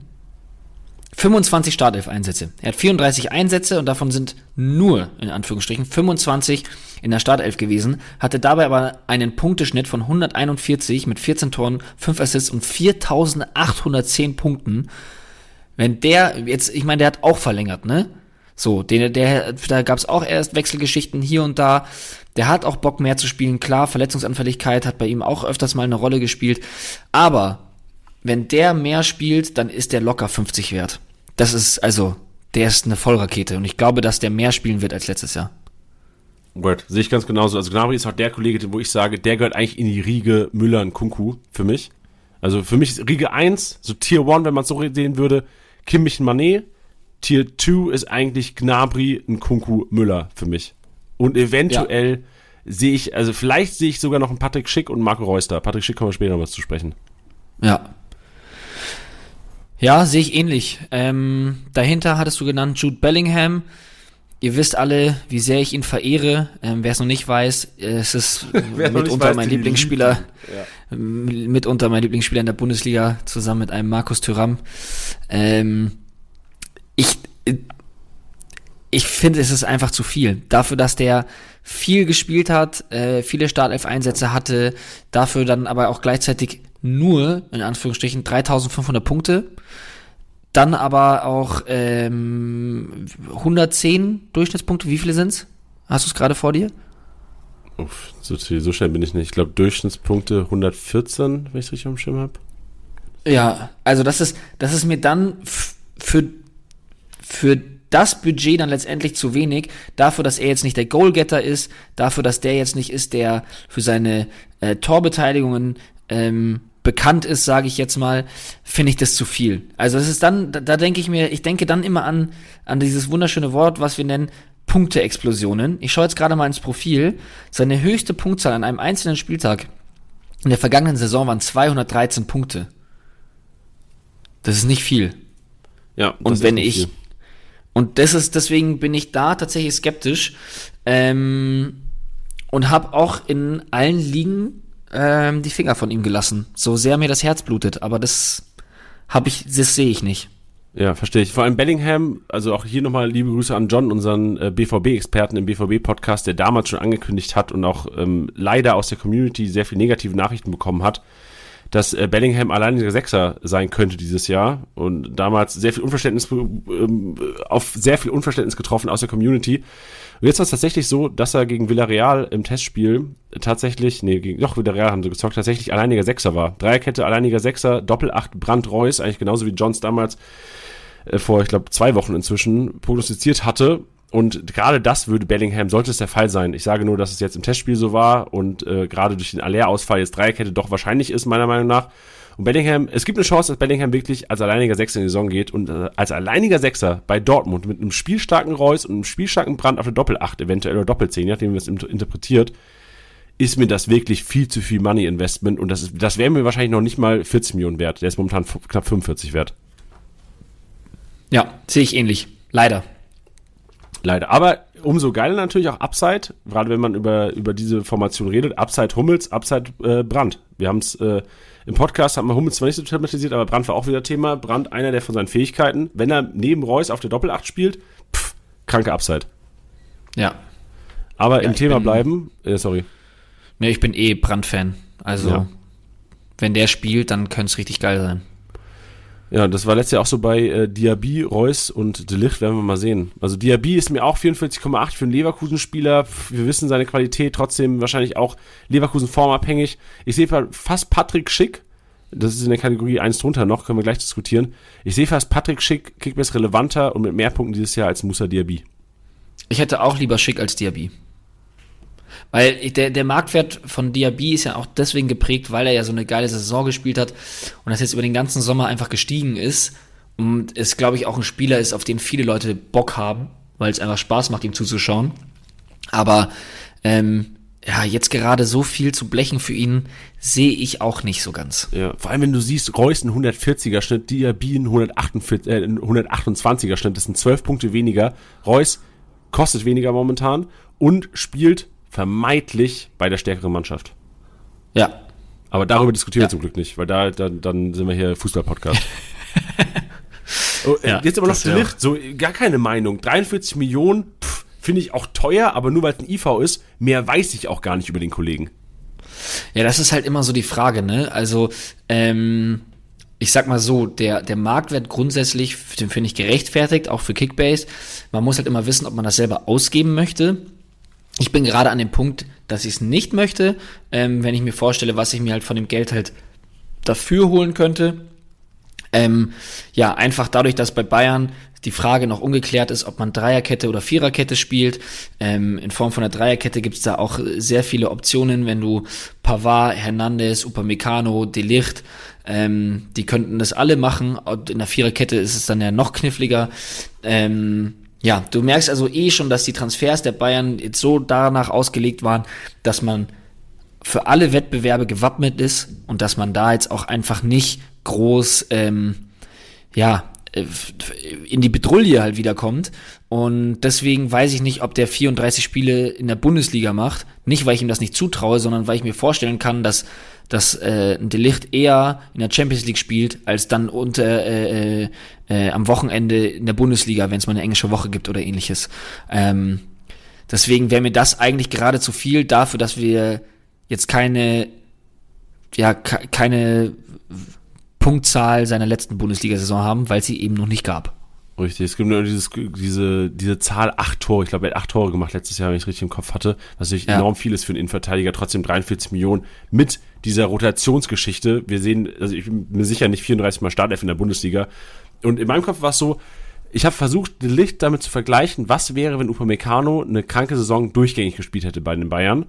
25 Startelf-Einsätze. Er hat 34 Einsätze und davon sind nur, in Anführungsstrichen, 25 in der Startelf gewesen, hatte dabei aber einen Punkteschnitt von 141 mit 14 Toren, 5 Assists und 4810 Punkten. Wenn der, jetzt, ich meine, der hat auch verlängert, ne? So, den, der, da gab es auch erst Wechselgeschichten hier und da. Der hat auch Bock mehr zu spielen. Klar, Verletzungsanfälligkeit hat bei ihm auch öfters mal eine Rolle gespielt. Aber wenn der mehr spielt, dann ist der locker 50 wert das ist, also, der ist eine Vollrakete und ich glaube, dass der mehr spielen wird als letztes Jahr. Gut, sehe ich ganz genauso. Also Gnabry ist auch der Kollege, wo ich sage, der gehört eigentlich in die Riege Müller und Kunku für mich. Also für mich ist Riege 1, so Tier 1, wenn man es so sehen würde, Kimmich und Manet. Tier 2 ist eigentlich Gnabry und Kunku Müller für mich. Und eventuell ja. sehe ich, also vielleicht sehe ich sogar noch einen Patrick Schick und Marco Reus da. Patrick Schick kommen wir später noch was zu sprechen. Ja, ja, sehe ich ähnlich. Ähm, dahinter hattest du genannt Jude Bellingham. Ihr wisst alle, wie sehr ich ihn verehre. Ähm, Wer es noch nicht weiß, es ist *laughs* mitunter mein Lieblingsspieler, ja. mitunter mein Lieblingsspieler in der Bundesliga, zusammen mit einem Markus Thüram. Ähm, ich, ich finde, es ist einfach zu viel. Dafür, dass der viel gespielt hat, äh, viele Startelf-Einsätze hatte, dafür dann aber auch gleichzeitig nur, in Anführungsstrichen, 3500 Punkte, dann aber auch ähm, 110 Durchschnittspunkte. Wie viele sind's? Hast du es gerade vor dir? Uff, so, so schnell bin ich nicht. Ich glaube, Durchschnittspunkte 114, wenn ich es richtig am Schirm habe. Ja, also das ist, das ist mir dann für, für das Budget dann letztendlich zu wenig, dafür, dass er jetzt nicht der Goalgetter ist, dafür, dass der jetzt nicht ist, der für seine äh, Torbeteiligungen ähm, bekannt ist, sage ich jetzt mal, finde ich das zu viel. Also es ist dann, da, da denke ich mir, ich denke dann immer an, an dieses wunderschöne Wort, was wir nennen Punkte-Explosionen. Ich schaue jetzt gerade mal ins Profil. Seine höchste Punktzahl an einem einzelnen Spieltag in der vergangenen Saison waren 213 Punkte. Das ist nicht viel. Ja. Und wenn ich viel. und das ist deswegen bin ich da tatsächlich skeptisch. Ähm, und habe auch in allen Ligen ähm, die Finger von ihm gelassen. So sehr mir das Herz blutet, aber das habe ich, das sehe ich nicht. Ja, verstehe ich. Vor allem Bellingham, also auch hier nochmal liebe Grüße an John, unseren äh, BVB-Experten im BVB-Podcast, der damals schon angekündigt hat und auch ähm, leider aus der Community sehr viel negative Nachrichten bekommen hat, dass äh, Bellingham alleiniger Sechser sein könnte dieses Jahr und damals sehr viel Unverständnis ähm, auf sehr viel Unverständnis getroffen aus der Community. Und jetzt war es tatsächlich so, dass er gegen Villarreal im Testspiel tatsächlich, nee, gegen, doch, Villarreal haben sie gezockt, tatsächlich alleiniger Sechser war. Dreierkette, alleiniger Sechser, Doppelacht, Brand Reus, eigentlich genauso wie Johns damals äh, vor, ich glaube, zwei Wochen inzwischen prognostiziert hatte. Und gerade das würde Bellingham, sollte es der Fall sein. Ich sage nur, dass es jetzt im Testspiel so war und äh, gerade durch den Aller-Ausfall jetzt Dreierkette doch wahrscheinlich ist, meiner Meinung nach. Und Bellingham, es gibt eine Chance, dass Bellingham wirklich als alleiniger Sechser in die Saison geht und äh, als alleiniger Sechser bei Dortmund mit einem spielstarken Reus und einem spielstarken Brand auf der Doppelacht, eventuell oder Doppelzehn, je nachdem, wie man es interpretiert, ist mir das wirklich viel zu viel Money Investment und das, ist, das wäre mir wahrscheinlich noch nicht mal 40 Millionen wert. Der ist momentan knapp 45 wert. Ja, sehe ich ähnlich. Leider. Leider. Aber umso geiler natürlich auch Upside, gerade wenn man über, über diese Formation redet. Upside Hummels, Upside äh, Brand. Wir haben es äh, im Podcast, haben wir Hummels zwar nicht so thematisiert, aber Brand war auch wieder Thema. Brand, einer der von seinen Fähigkeiten, wenn er neben Reus auf der Doppelacht spielt, pff, kranke Upside. Ja. Aber Ja, im Thema bin- bleiben, äh, sorry. Ne, ich bin eh Brand-Fan. Also, Ja. wenn der spielt, dann könnte es richtig geil sein. Ja, das war letztes Jahr auch so bei äh, Diaby, Reus und Delicht, werden wir mal sehen. Also Diaby ist mir auch 44,8 für einen Leverkusen-Spieler. Wir wissen seine Qualität, trotzdem wahrscheinlich auch Leverkusen formabhängig. Ich sehe fast Patrick Schick, das ist in der Kategorie eins drunter noch, können wir gleich diskutieren. Ich sehe fast Patrick Schick, Kickbase relevanter und mit mehr Punkten dieses Jahr als Musa Diaby. Ich hätte auch lieber Schick als Diaby. Weil der, der Marktwert von Diaby ist ja auch deswegen geprägt, weil er ja so eine geile Saison gespielt hat und das jetzt über den ganzen Sommer einfach gestiegen ist. Und es, glaube ich, auch ein Spieler ist, auf den viele Leute Bock haben, weil es einfach Spaß macht, ihm zuzuschauen. Aber ähm, ja, jetzt gerade so viel zu blechen für ihn, sehe ich auch nicht so ganz. Ja, vor allem wenn du siehst, Reus ein 140er Schnitt, Diaby ein 148, äh, ein 128er Schnitt, das sind 12 Punkte weniger. Reus kostet weniger momentan und spielt vermeidlich bei der stärkeren Mannschaft. Ja, Aber darüber diskutieren Ja. wir zum Glück nicht, weil da dann, dann sind wir hier Fußball-Podcast. *laughs* oh, äh, Ja, jetzt aber noch zu Licht, so gar keine Meinung. 43 Millionen, finde ich auch teuer, aber nur weil es ein IV ist, mehr weiß ich auch gar nicht über den Kollegen. Ja, das ist halt immer so die Frage, ne? Also, ähm, ich sag mal so, der, der Marktwert grundsätzlich, den finde ich gerechtfertigt, auch für Kickbase. Man muss halt immer wissen, ob man das selber ausgeben möchte. Ich bin gerade an dem Punkt, dass ich es nicht möchte, ähm, wenn ich mir vorstelle, was ich mir halt von dem Geld halt dafür holen könnte. Ähm, ja, einfach dadurch, dass bei Bayern die Frage noch ungeklärt ist, ob man Dreierkette oder Viererkette spielt. Ähm, in Form von einer Dreierkette gibt's da auch sehr viele Optionen, wenn du Pavard, Hernandez, Upamecano, Delicht, ähm, die könnten das alle machen. Und in der Viererkette ist es dann ja noch kniffliger. Ähm, ja, du merkst also eh schon, dass die Transfers der Bayern jetzt so danach ausgelegt waren, dass man für alle Wettbewerbe gewappnet ist und dass man da jetzt auch einfach nicht groß, ähm, ja, äh, in die Bedrulle halt wiederkommt. Und deswegen weiß ich nicht, ob der 34 Spiele in der Bundesliga macht. Nicht, weil ich ihm das nicht zutraue, sondern weil ich mir vorstellen kann, dass, dass äh, ein Delicht eher in der Champions League spielt, als dann unter äh, äh, äh, am Wochenende in der Bundesliga, wenn es mal eine englische Woche gibt oder ähnliches. Ähm, deswegen wäre mir das eigentlich gerade zu viel dafür, dass wir jetzt keine, ja, ke- keine Punktzahl seiner letzten Bundesliga-Saison haben, weil sie eben noch nicht gab. Richtig, es gibt nur dieses, diese, diese Zahl acht Tore. Ich glaube, er hat acht Tore gemacht letztes Jahr, wenn ich richtig im Kopf hatte. Was natürlich Ja. enorm viel ist für einen Innenverteidiger. Trotzdem 43 Millionen mit dieser Rotationsgeschichte. Wir sehen, also ich bin mir sicher nicht 34 Mal Startelf in der Bundesliga. Und in meinem Kopf war es so, ich habe versucht, Licht damit zu vergleichen, was wäre, wenn Upamecano eine kranke Saison durchgängig gespielt hätte bei den Bayern.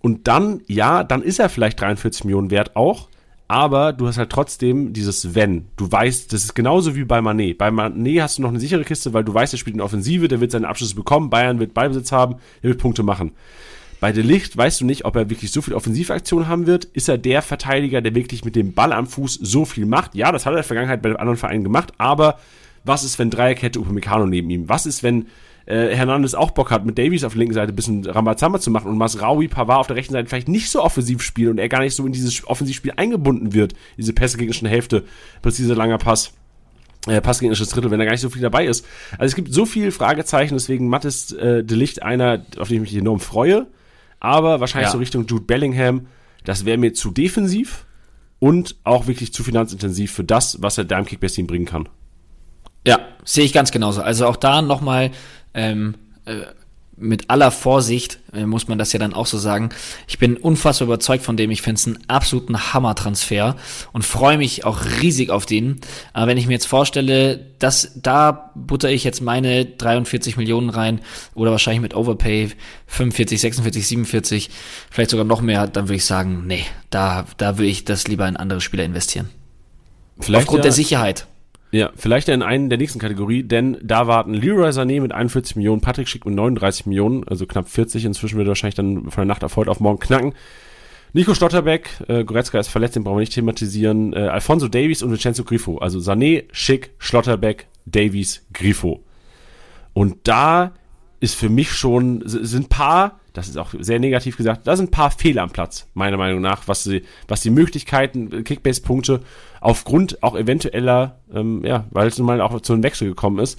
Und dann, ja, dann ist er vielleicht 43 Millionen wert auch. Aber du hast halt trotzdem dieses Wenn. Du weißt, das ist genauso wie bei Manet. Bei Manet hast du noch eine sichere Kiste, weil du weißt, er spielt in Offensive, der wird seine Abschlüsse bekommen, Bayern wird Ballbesitz haben, er wird Punkte machen. Bei De Licht weißt du nicht, ob er wirklich so viel Offensivaktion haben wird. Ist er der Verteidiger, der wirklich mit dem Ball am Fuß so viel macht? Ja, das hat er in der Vergangenheit bei anderen Vereinen gemacht, aber was ist, wenn Dreierkette Upamecano neben ihm? Was ist, wenn äh, Hernandez auch Bock hat, mit Davies auf der linken Seite ein bisschen Rambazamba zu machen und Masraoui, Pavard auf der rechten Seite vielleicht nicht so offensiv spielen und er gar nicht so in dieses Offensivspiel eingebunden wird, diese Pässe gegen schon Hälfte, präzise langer Pass äh, passgegnerisches Drittel, wenn da gar nicht so viel dabei ist. Also es gibt so viele Fragezeichen, deswegen Matt ist äh, De Licht einer, auf den ich mich enorm freue, aber wahrscheinlich Ja. so Richtung Jude Bellingham, das wäre mir zu defensiv und auch wirklich zu finanzintensiv für das, was er da im Kickbase-Team bringen kann. Ja, sehe ich ganz genauso. Also auch da nochmal ähm, äh, mit aller Vorsicht äh, muss man das ja dann auch so sagen. Ich bin unfassbar überzeugt von dem. Ich finde es einen absoluten Hammer-Transfer und freue mich auch riesig auf den. Aber wenn ich mir jetzt vorstelle, dass da butter ich jetzt meine 43 Millionen rein oder wahrscheinlich mit Overpay 45, 46, 47, vielleicht sogar noch mehr, dann würde ich sagen, nee, da, da würde ich das lieber in andere Spieler investieren. Vielleicht Aufgrund ja, der Sicherheit. Ja, vielleicht in einen der nächsten Kategorie, denn da warten Leroy Sané mit 41 Millionen, Patrick Schick mit 39 Millionen, also knapp 40. Inzwischen wird er wahrscheinlich dann von der Nacht auf heute auf morgen knacken. Nico Stotterbeck, äh, Goretzka ist verletzt, den brauchen wir nicht thematisieren. Äh, Alfonso Davies und Vincenzo Grifo. Also Sané, Schick, Schlotterbeck, Davies, Grifo. Und da ist für mich schon, sind paar, das ist auch sehr negativ gesagt, da sind ein paar Fehler am Platz, meiner Meinung nach, was die, was die Möglichkeiten, äh, Kickbase-Punkte, aufgrund auch eventueller, ähm, ja, weil es nun mal auch zu einem Wechsel gekommen ist.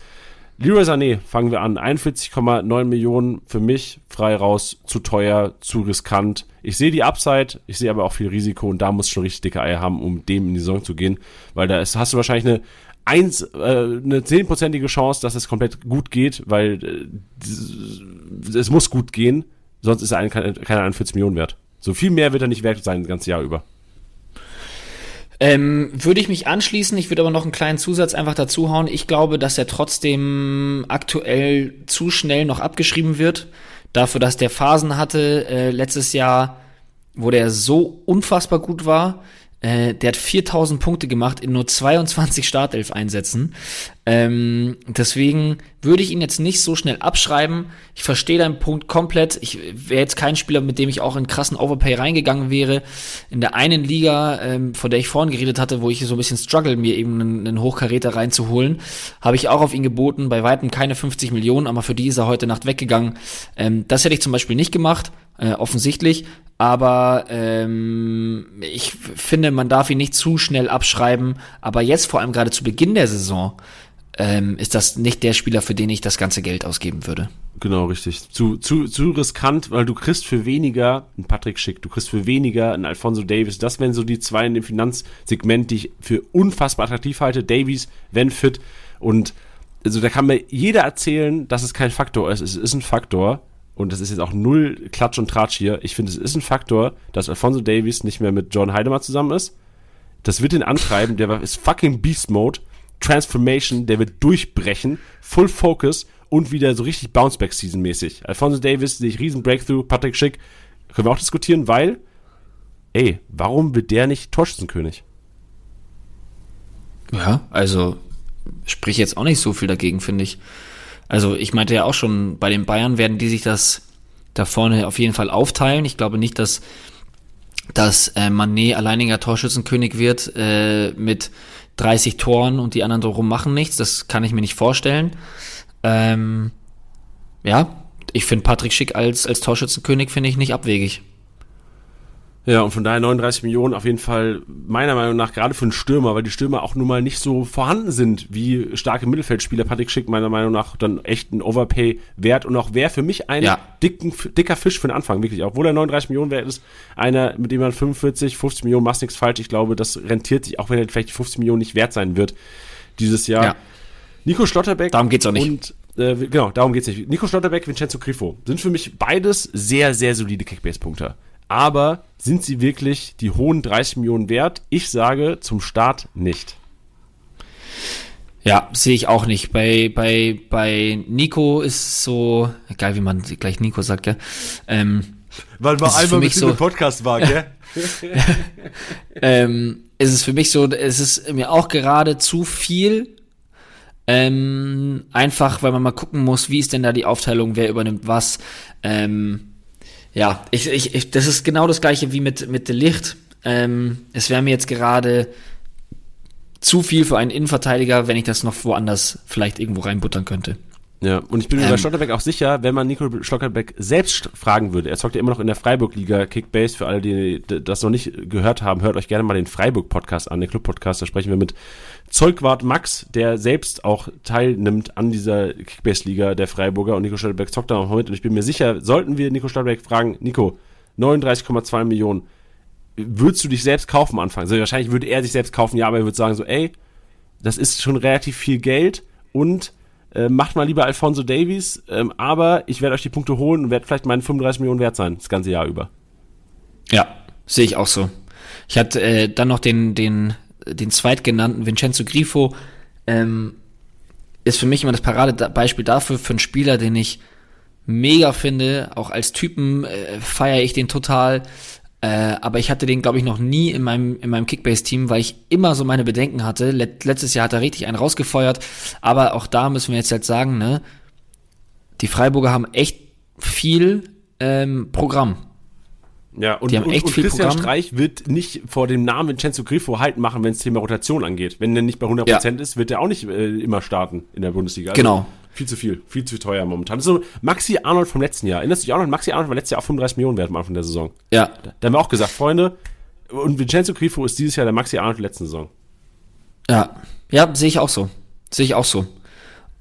Leroy Sané, fangen wir an. 41,9 Millionen für mich, frei raus, zu teuer, zu riskant. Ich sehe die Upside, ich sehe aber auch viel Risiko und da muss schon richtig dicke Eier haben, um dem in die Saison zu gehen, weil da ist, hast du wahrscheinlich eine eins, äh, eine zehnprozentige Chance, dass es komplett gut geht, weil äh, es muss gut gehen, sonst ist er ein, keine 41 Millionen wert. So viel mehr wird er nicht wert sein das ganze Jahr über. Ähm, würde ich mich anschließen, ich würde aber noch einen kleinen Zusatz einfach dazu hauen. Ich glaube, dass er trotzdem aktuell zu schnell noch abgeschrieben wird. Dafür, dass der Phasen hatte äh, letztes Jahr, wo der so unfassbar gut war. Äh, der hat 4000 Punkte gemacht in nur 22 Startelf-Einsätzen. Ähm, deswegen würde ich ihn jetzt nicht so schnell abschreiben. Ich verstehe deinen Punkt komplett. Ich wäre jetzt kein Spieler, mit dem ich auch in krassen Overpay reingegangen wäre. In der einen Liga, ähm, von der ich vorhin geredet hatte, wo ich so ein bisschen struggle, mir eben einen, einen Hochkaräter reinzuholen, habe ich auch auf ihn geboten. Bei weitem keine 50 Millionen, aber für die ist er heute Nacht weggegangen. Ähm, das hätte ich zum Beispiel nicht gemacht, äh, offensichtlich. Aber ähm, ich finde, man darf ihn nicht zu schnell abschreiben. Aber jetzt, vor allem gerade zu Beginn der Saison, ähm, ist das nicht der Spieler, für den ich das ganze Geld ausgeben würde. Genau, richtig. Zu, zu, zu riskant, weil du kriegst für weniger einen Patrick Schick, du kriegst für weniger einen Alfonso Davis. Das wären so die zwei in dem Finanzsegment, die ich für unfassbar attraktiv halte. Davies, wenn fit. Und also da kann mir jeder erzählen, dass es kein Faktor ist. Es ist ein Faktor. Und das ist jetzt auch null Klatsch und Tratsch hier. Ich finde, es ist ein Faktor, dass Alfonso Davies nicht mehr mit John Heidemann zusammen ist. Das wird ihn antreiben. Der ist fucking Beast Mode. Transformation, der wird durchbrechen. Full Focus und wieder so richtig Bounceback-Season mäßig. Alfonso Davis sehe ich riesen Breakthrough. Patrick Schick können wir auch diskutieren, weil, ey, warum wird der nicht Torschützenkönig? Ja, also sprich jetzt auch nicht so viel dagegen, finde ich. Also ich meinte ja auch schon, bei den Bayern werden die sich das da vorne auf jeden Fall aufteilen. Ich glaube nicht, dass dass äh, Manet alleiniger Torschützenkönig wird äh, mit 30 Toren und die anderen drumherum machen nichts. Das kann ich mir nicht vorstellen. Ähm, ja, ich finde Patrick Schick als, als Torschützenkönig finde ich nicht abwegig. Ja, und von daher 39 Millionen auf jeden Fall meiner Meinung nach gerade für einen Stürmer, weil die Stürmer auch nun mal nicht so vorhanden sind wie starke Mittelfeldspieler. Patrick Schick meiner Meinung nach dann echt ein Overpay wert und auch wäre für mich ein Ja. dicken, dicker Fisch für den Anfang, wirklich. Obwohl er 39 Millionen wert ist, einer, mit dem man 45, 50 Millionen machst nichts falsch. Ich glaube, das rentiert sich, auch wenn er vielleicht die 50 Millionen nicht wert sein wird dieses Jahr. Ja. Nico Schlotterbeck. Darum geht's auch nicht. Und, äh, genau, darum geht's nicht. Nico Schlotterbeck, Vincenzo Grifo sind für mich beides sehr, sehr solide Kickbase-Punkte. Aber sind sie wirklich die hohen 30 Millionen wert? Ich sage zum Start nicht. Ja, sehe ich auch nicht. Bei, bei, bei Nico ist so, egal wie man gleich Nico sagt, ja. Ähm, Weil ist für mich so- Podcast war, gell? *laughs* ähm, ist es für mich so, es ist mir auch gerade zu viel. Ähm, einfach, weil man mal gucken muss, wie ist denn da die Aufteilung, wer übernimmt was. Ähm, ja, ich, ich, ich, das ist genau das gleiche wie mit, mit De Licht. Ähm, es wäre mir jetzt gerade zu viel für einen Innenverteidiger, wenn ich das noch woanders vielleicht irgendwo reinbuttern könnte. Ja, und ich bin mir bei Ähm. Schlotterbeck auch sicher, wenn man Nico Schlotterbeck selbst fragen würde, er zockt ja immer noch in der Freiburg-Liga Kickbase, für alle, die das noch nicht gehört haben, hört euch gerne mal den Freiburg-Podcast an, den Club-Podcast, da sprechen wir mit Zeugwart Max, der selbst auch teilnimmt an dieser Kickbase-Liga der Freiburger und Nico Schlotterbeck zockt da noch mit und ich bin mir sicher, sollten wir Nico Schlotterbeck fragen, Nico, 39,2 Millionen, würdest du dich selbst kaufen am Anfang? Also wahrscheinlich würde er sich selbst kaufen, ja, aber er würde sagen so, ey, das ist schon relativ viel Geld und äh, macht mal lieber Alfonso Davies, ähm, aber ich werde euch die Punkte holen und werde vielleicht meine 35 Millionen wert sein, das ganze Jahr über. Ja, sehe ich auch so. Ich hatte äh, dann noch den, den, den zweitgenannten Vincenzo Grifo. Ähm, ist für mich immer das Paradebeispiel dafür, für einen Spieler, den ich mega finde. Auch als Typen äh, feiere ich den total. Äh, aber ich hatte den, glaube ich, noch nie in meinem, in meinem Kickbase-Team, weil ich immer so meine Bedenken hatte. Let letztes Jahr hat er richtig einen rausgefeuert. Aber auch da müssen wir jetzt halt sagen, ne, die Freiburger haben echt viel ähm, Programm. Ja, und, Die haben und, echt und viel Christian Programm. Streich wird nicht vor dem Namen Vincenzo Grifo halt machen, wenn es Thema Rotation angeht. Wenn er nicht bei 100% ist, wird er auch nicht äh, immer starten in der Bundesliga. Also Genau. Viel zu viel, viel zu teuer momentan. Das ist so Maxi Arnold vom letzten Jahr. Erinnerst du dich auch noch? Maxi Arnold war letztes Jahr auch 35 Millionen wert am Anfang der Saison. Ja, Da haben wir auch gesagt, Freunde, und Vincenzo Grifo ist dieses Jahr der Maxi Arnold der letzten Saison. Ja, ja, sehe ich auch so. Sehe ich auch so.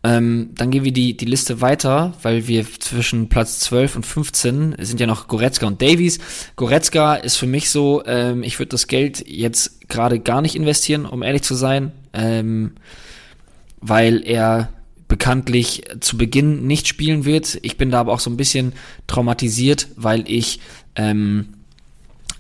Ähm, dann gehen wir die, die Liste weiter, weil wir zwischen Platz 12 und 15 sind ja noch Goretzka und Davies. Goretzka ist für mich so, ähm, ich würde das Geld jetzt gerade gar nicht investieren, um ehrlich zu sein, ähm, weil er bekanntlich zu Beginn nicht spielen wird. Ich bin da aber auch so ein bisschen traumatisiert, weil ich ähm,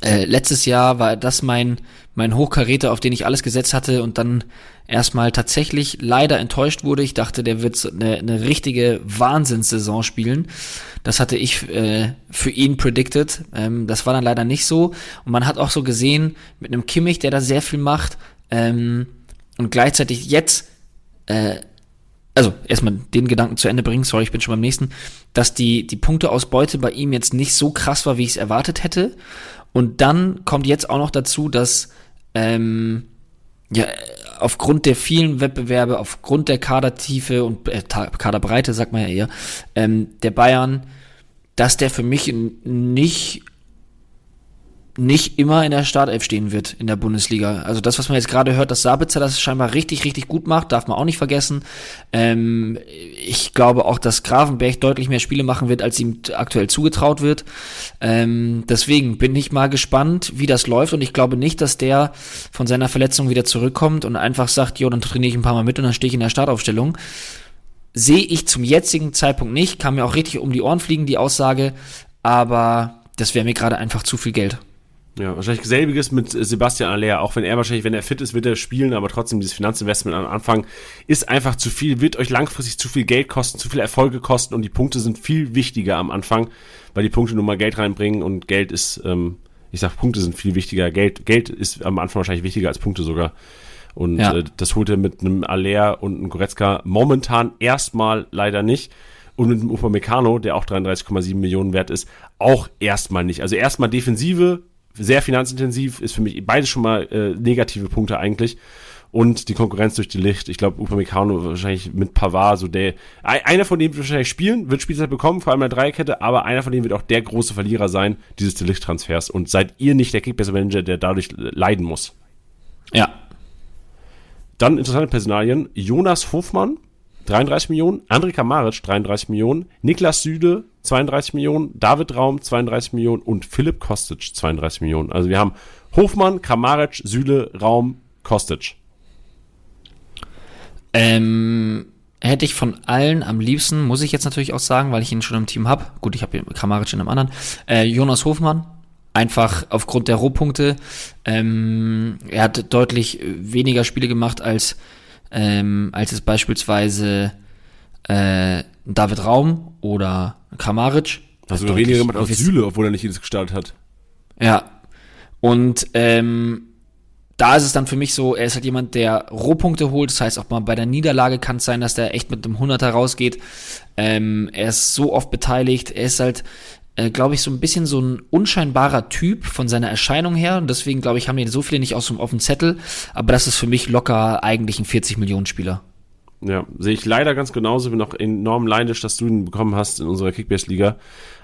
äh, letztes Jahr war das mein, mein Hochkaräter, auf den ich alles gesetzt hatte und dann erstmal tatsächlich leider enttäuscht wurde. Ich dachte, der wird eine, eine richtige Wahnsinnssaison spielen. Das hatte ich äh, für ihn predicted. Ähm, das war dann leider nicht so. Und man hat auch so gesehen, mit einem Kimmich, der da sehr viel macht, ähm, und gleichzeitig jetzt äh, also erstmal den Gedanken zu Ende bringen, sorry, ich bin schon beim nächsten, dass die, die Punkteausbeute bei ihm jetzt nicht so krass war, wie ich es erwartet hätte. Und dann kommt jetzt auch noch dazu, dass ähm, ja, aufgrund der vielen Wettbewerbe, aufgrund der Kadertiefe und äh, Kaderbreite, sagt man ja eher, ähm, der Bayern, dass der für mich nicht nicht immer in der Startelf stehen wird in der Bundesliga. Also das, was man jetzt gerade hört, dass Sabitzer das scheinbar richtig, richtig gut macht, darf man auch nicht vergessen. Ähm, ich glaube auch, dass Gravenberg deutlich mehr Spiele machen wird, als ihm aktuell zugetraut wird. Ähm, deswegen bin ich mal gespannt, wie das läuft und ich glaube nicht, dass der von seiner Verletzung wieder zurückkommt und einfach sagt, jo, dann trainiere ich ein paar Mal mit und dann stehe ich in der Startaufstellung. Sehe ich zum jetzigen Zeitpunkt nicht, kann mir auch richtig um die Ohren fliegen, die Aussage, aber das wäre mir gerade einfach zu viel Geld. Ja, wahrscheinlich selbiges mit Sebastian Aller. Auch wenn er wahrscheinlich, wenn er fit ist, wird er spielen, aber trotzdem dieses Finanzinvestment am Anfang ist einfach zu viel, wird euch langfristig zu viel Geld kosten, zu viel Erfolge kosten und die Punkte sind viel wichtiger am Anfang, weil die Punkte nun mal Geld reinbringen und Geld ist, ähm, ich sag, Punkte sind viel wichtiger. Geld, Geld ist am Anfang wahrscheinlich wichtiger als Punkte sogar. Und Ja. äh, das holt er mit einem Aller und einem Goretzka momentan erstmal leider nicht. Und mit dem Upamecano, der auch 33,7 Millionen wert ist, auch erstmal nicht. Also erstmal Defensive, sehr finanzintensiv, ist für mich beides schon mal äh, negative Punkte eigentlich. Und die Konkurrenz durch die Licht. Ich glaube, Upamecano wahrscheinlich mit Pavard, so der, ein- einer von denen wird wahrscheinlich spielen, wird Spielzeit bekommen, vor allem in der Dreierkette, aber einer von denen wird auch der große Verlierer sein, dieses Licht-Transfers. Und seid ihr nicht der Kickbase-Manager, der dadurch leiden muss. Ja, Dann interessante Personalien. Jonas Hofmann, 33 Millionen. André Kamaric, 33 Millionen. Niklas Süde, 32 Millionen. David Raum, 32 Millionen. Und Philipp Kostic, 32 Millionen. Also wir haben Hofmann, Kamaric, Süde, Raum, Kostic. Ähm, hätte ich von allen am liebsten, muss ich jetzt natürlich auch sagen, weil ich ihn schon im Team habe. Gut, ich habe Kramaric in einem anderen. Äh, Jonas Hofmann, einfach aufgrund der Rohpunkte. Ähm, er hat deutlich weniger Spiele gemacht als, ähm, als es beispielsweise äh, David Raum oder Kramaric. Also Deutlich- weniger gemacht als wisst- Süle, obwohl er nicht jedes gestartet hat. Ja. Und ähm, da ist es dann für mich so, er ist halt jemand, der Rohpunkte holt. Das heißt, auch mal bei der Niederlage kann es sein, dass der echt mit einem 100er rausgeht. Ähm, er ist so oft beteiligt. Er ist halt, äh, glaube ich, so ein bisschen so ein unscheinbarer Typ von seiner Erscheinung her. Und deswegen, glaube ich, haben die so viele nicht aus dem, dem Zettel. Aber das ist für mich locker eigentlich ein 40 Millionen Spieler. Ja, sehe ich leider ganz genauso. Bin auch enorm leidisch, dass du ihn bekommen hast in unserer Kickbase-Liga.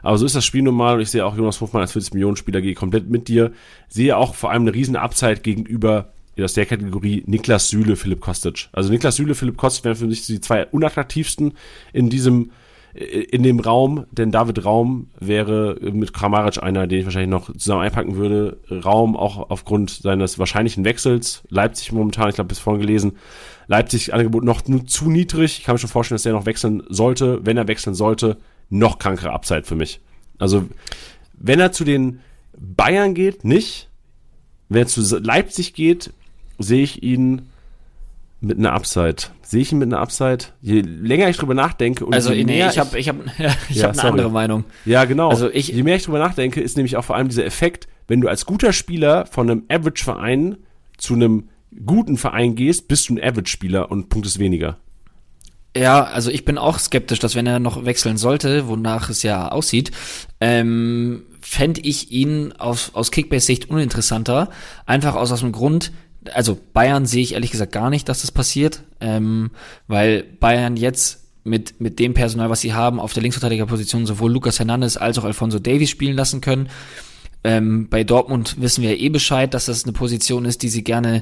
Aber so ist das Spiel normal und ich sehe auch Jonas Hofmann als 40-Millionen-Spieler, gehe komplett mit dir. Sehe auch vor allem eine riesen Upside gegenüber aus der Kategorie Niklas Süle, Philipp Kostic. Also Niklas Süle, Philipp Kostic wären für mich die zwei unattraktivsten in diesem in dem Raum, denn David Raum wäre mit Kramaric einer, den ich wahrscheinlich noch zusammen einpacken würde. Raum auch aufgrund seines wahrscheinlichen Wechsels. Leipzig momentan, ich glaube, bis vorhin gelesen, Leipzig Angebot noch zu niedrig. Ich kann mir schon vorstellen, dass er noch wechseln sollte. Wenn er wechseln sollte, noch krankere Upside für mich. Also, wenn er zu den Bayern geht, nicht. Wenn er zu Leipzig geht, sehe ich ihn mit einer Upside. Sehe ich ihn mit einer Upside? Je länger ich drüber nachdenke und also je nee, mehr ich habe ich hab, *laughs* ich Ja, hab eine sorry. andere Meinung. Ja, genau. Also ich- Je mehr ich drüber nachdenke, ist nämlich auch vor allem dieser Effekt, wenn du als guter Spieler von einem Average-Verein zu einem guten Verein gehst, bist du ein Average-Spieler und Punkt ist weniger. Ja, also ich bin auch skeptisch, dass wenn er noch wechseln sollte, wonach es ja aussieht, ähm, fände ich ihn aus, aus Kickbase-Sicht uninteressanter. Einfach aus, aus dem Grund, also Bayern sehe ich ehrlich gesagt gar nicht, dass das passiert, ähm, weil Bayern jetzt mit, mit dem Personal, was sie haben, auf der Linksverteidigerposition sowohl Lucas Hernandez als auch Alfonso Davies spielen lassen können. Ähm, bei Dortmund wissen wir eh Bescheid, dass das eine Position ist, die sie gerne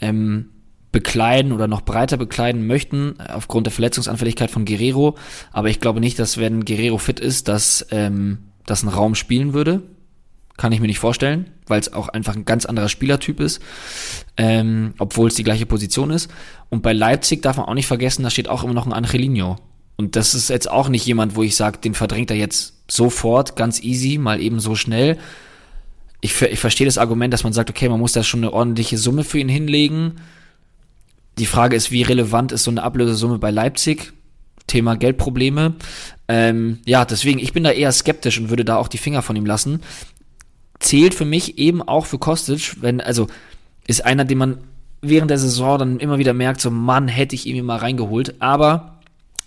ähm, bekleiden oder noch breiter bekleiden möchten, aufgrund der Verletzungsanfälligkeit von Guerrero. Aber ich glaube nicht, dass wenn Guerrero fit ist, dass ähm, das ein Raum spielen würde. Kann ich mir nicht vorstellen, weil es auch einfach ein ganz anderer Spielertyp ist, ähm, obwohl es die gleiche Position ist. Und bei Leipzig darf man auch nicht vergessen, da steht auch immer noch ein Angelino. Und das ist jetzt auch nicht jemand, wo ich sage, den verdrängt er jetzt sofort, ganz easy, mal eben so schnell. Ich, ich verstehe das Argument, dass man sagt, okay, man muss da schon eine ordentliche Summe für ihn hinlegen. Die Frage ist, wie relevant ist so eine Ablösesumme bei Leipzig? Thema Geldprobleme. Ähm, ja, deswegen, ich bin da eher skeptisch und würde da auch die Finger von ihm lassen. Zählt für mich eben auch für Kostic, wenn, also, ist einer, den man während der Saison dann immer wieder merkt, so, Mann, hätte ich ihn mal reingeholt. Aber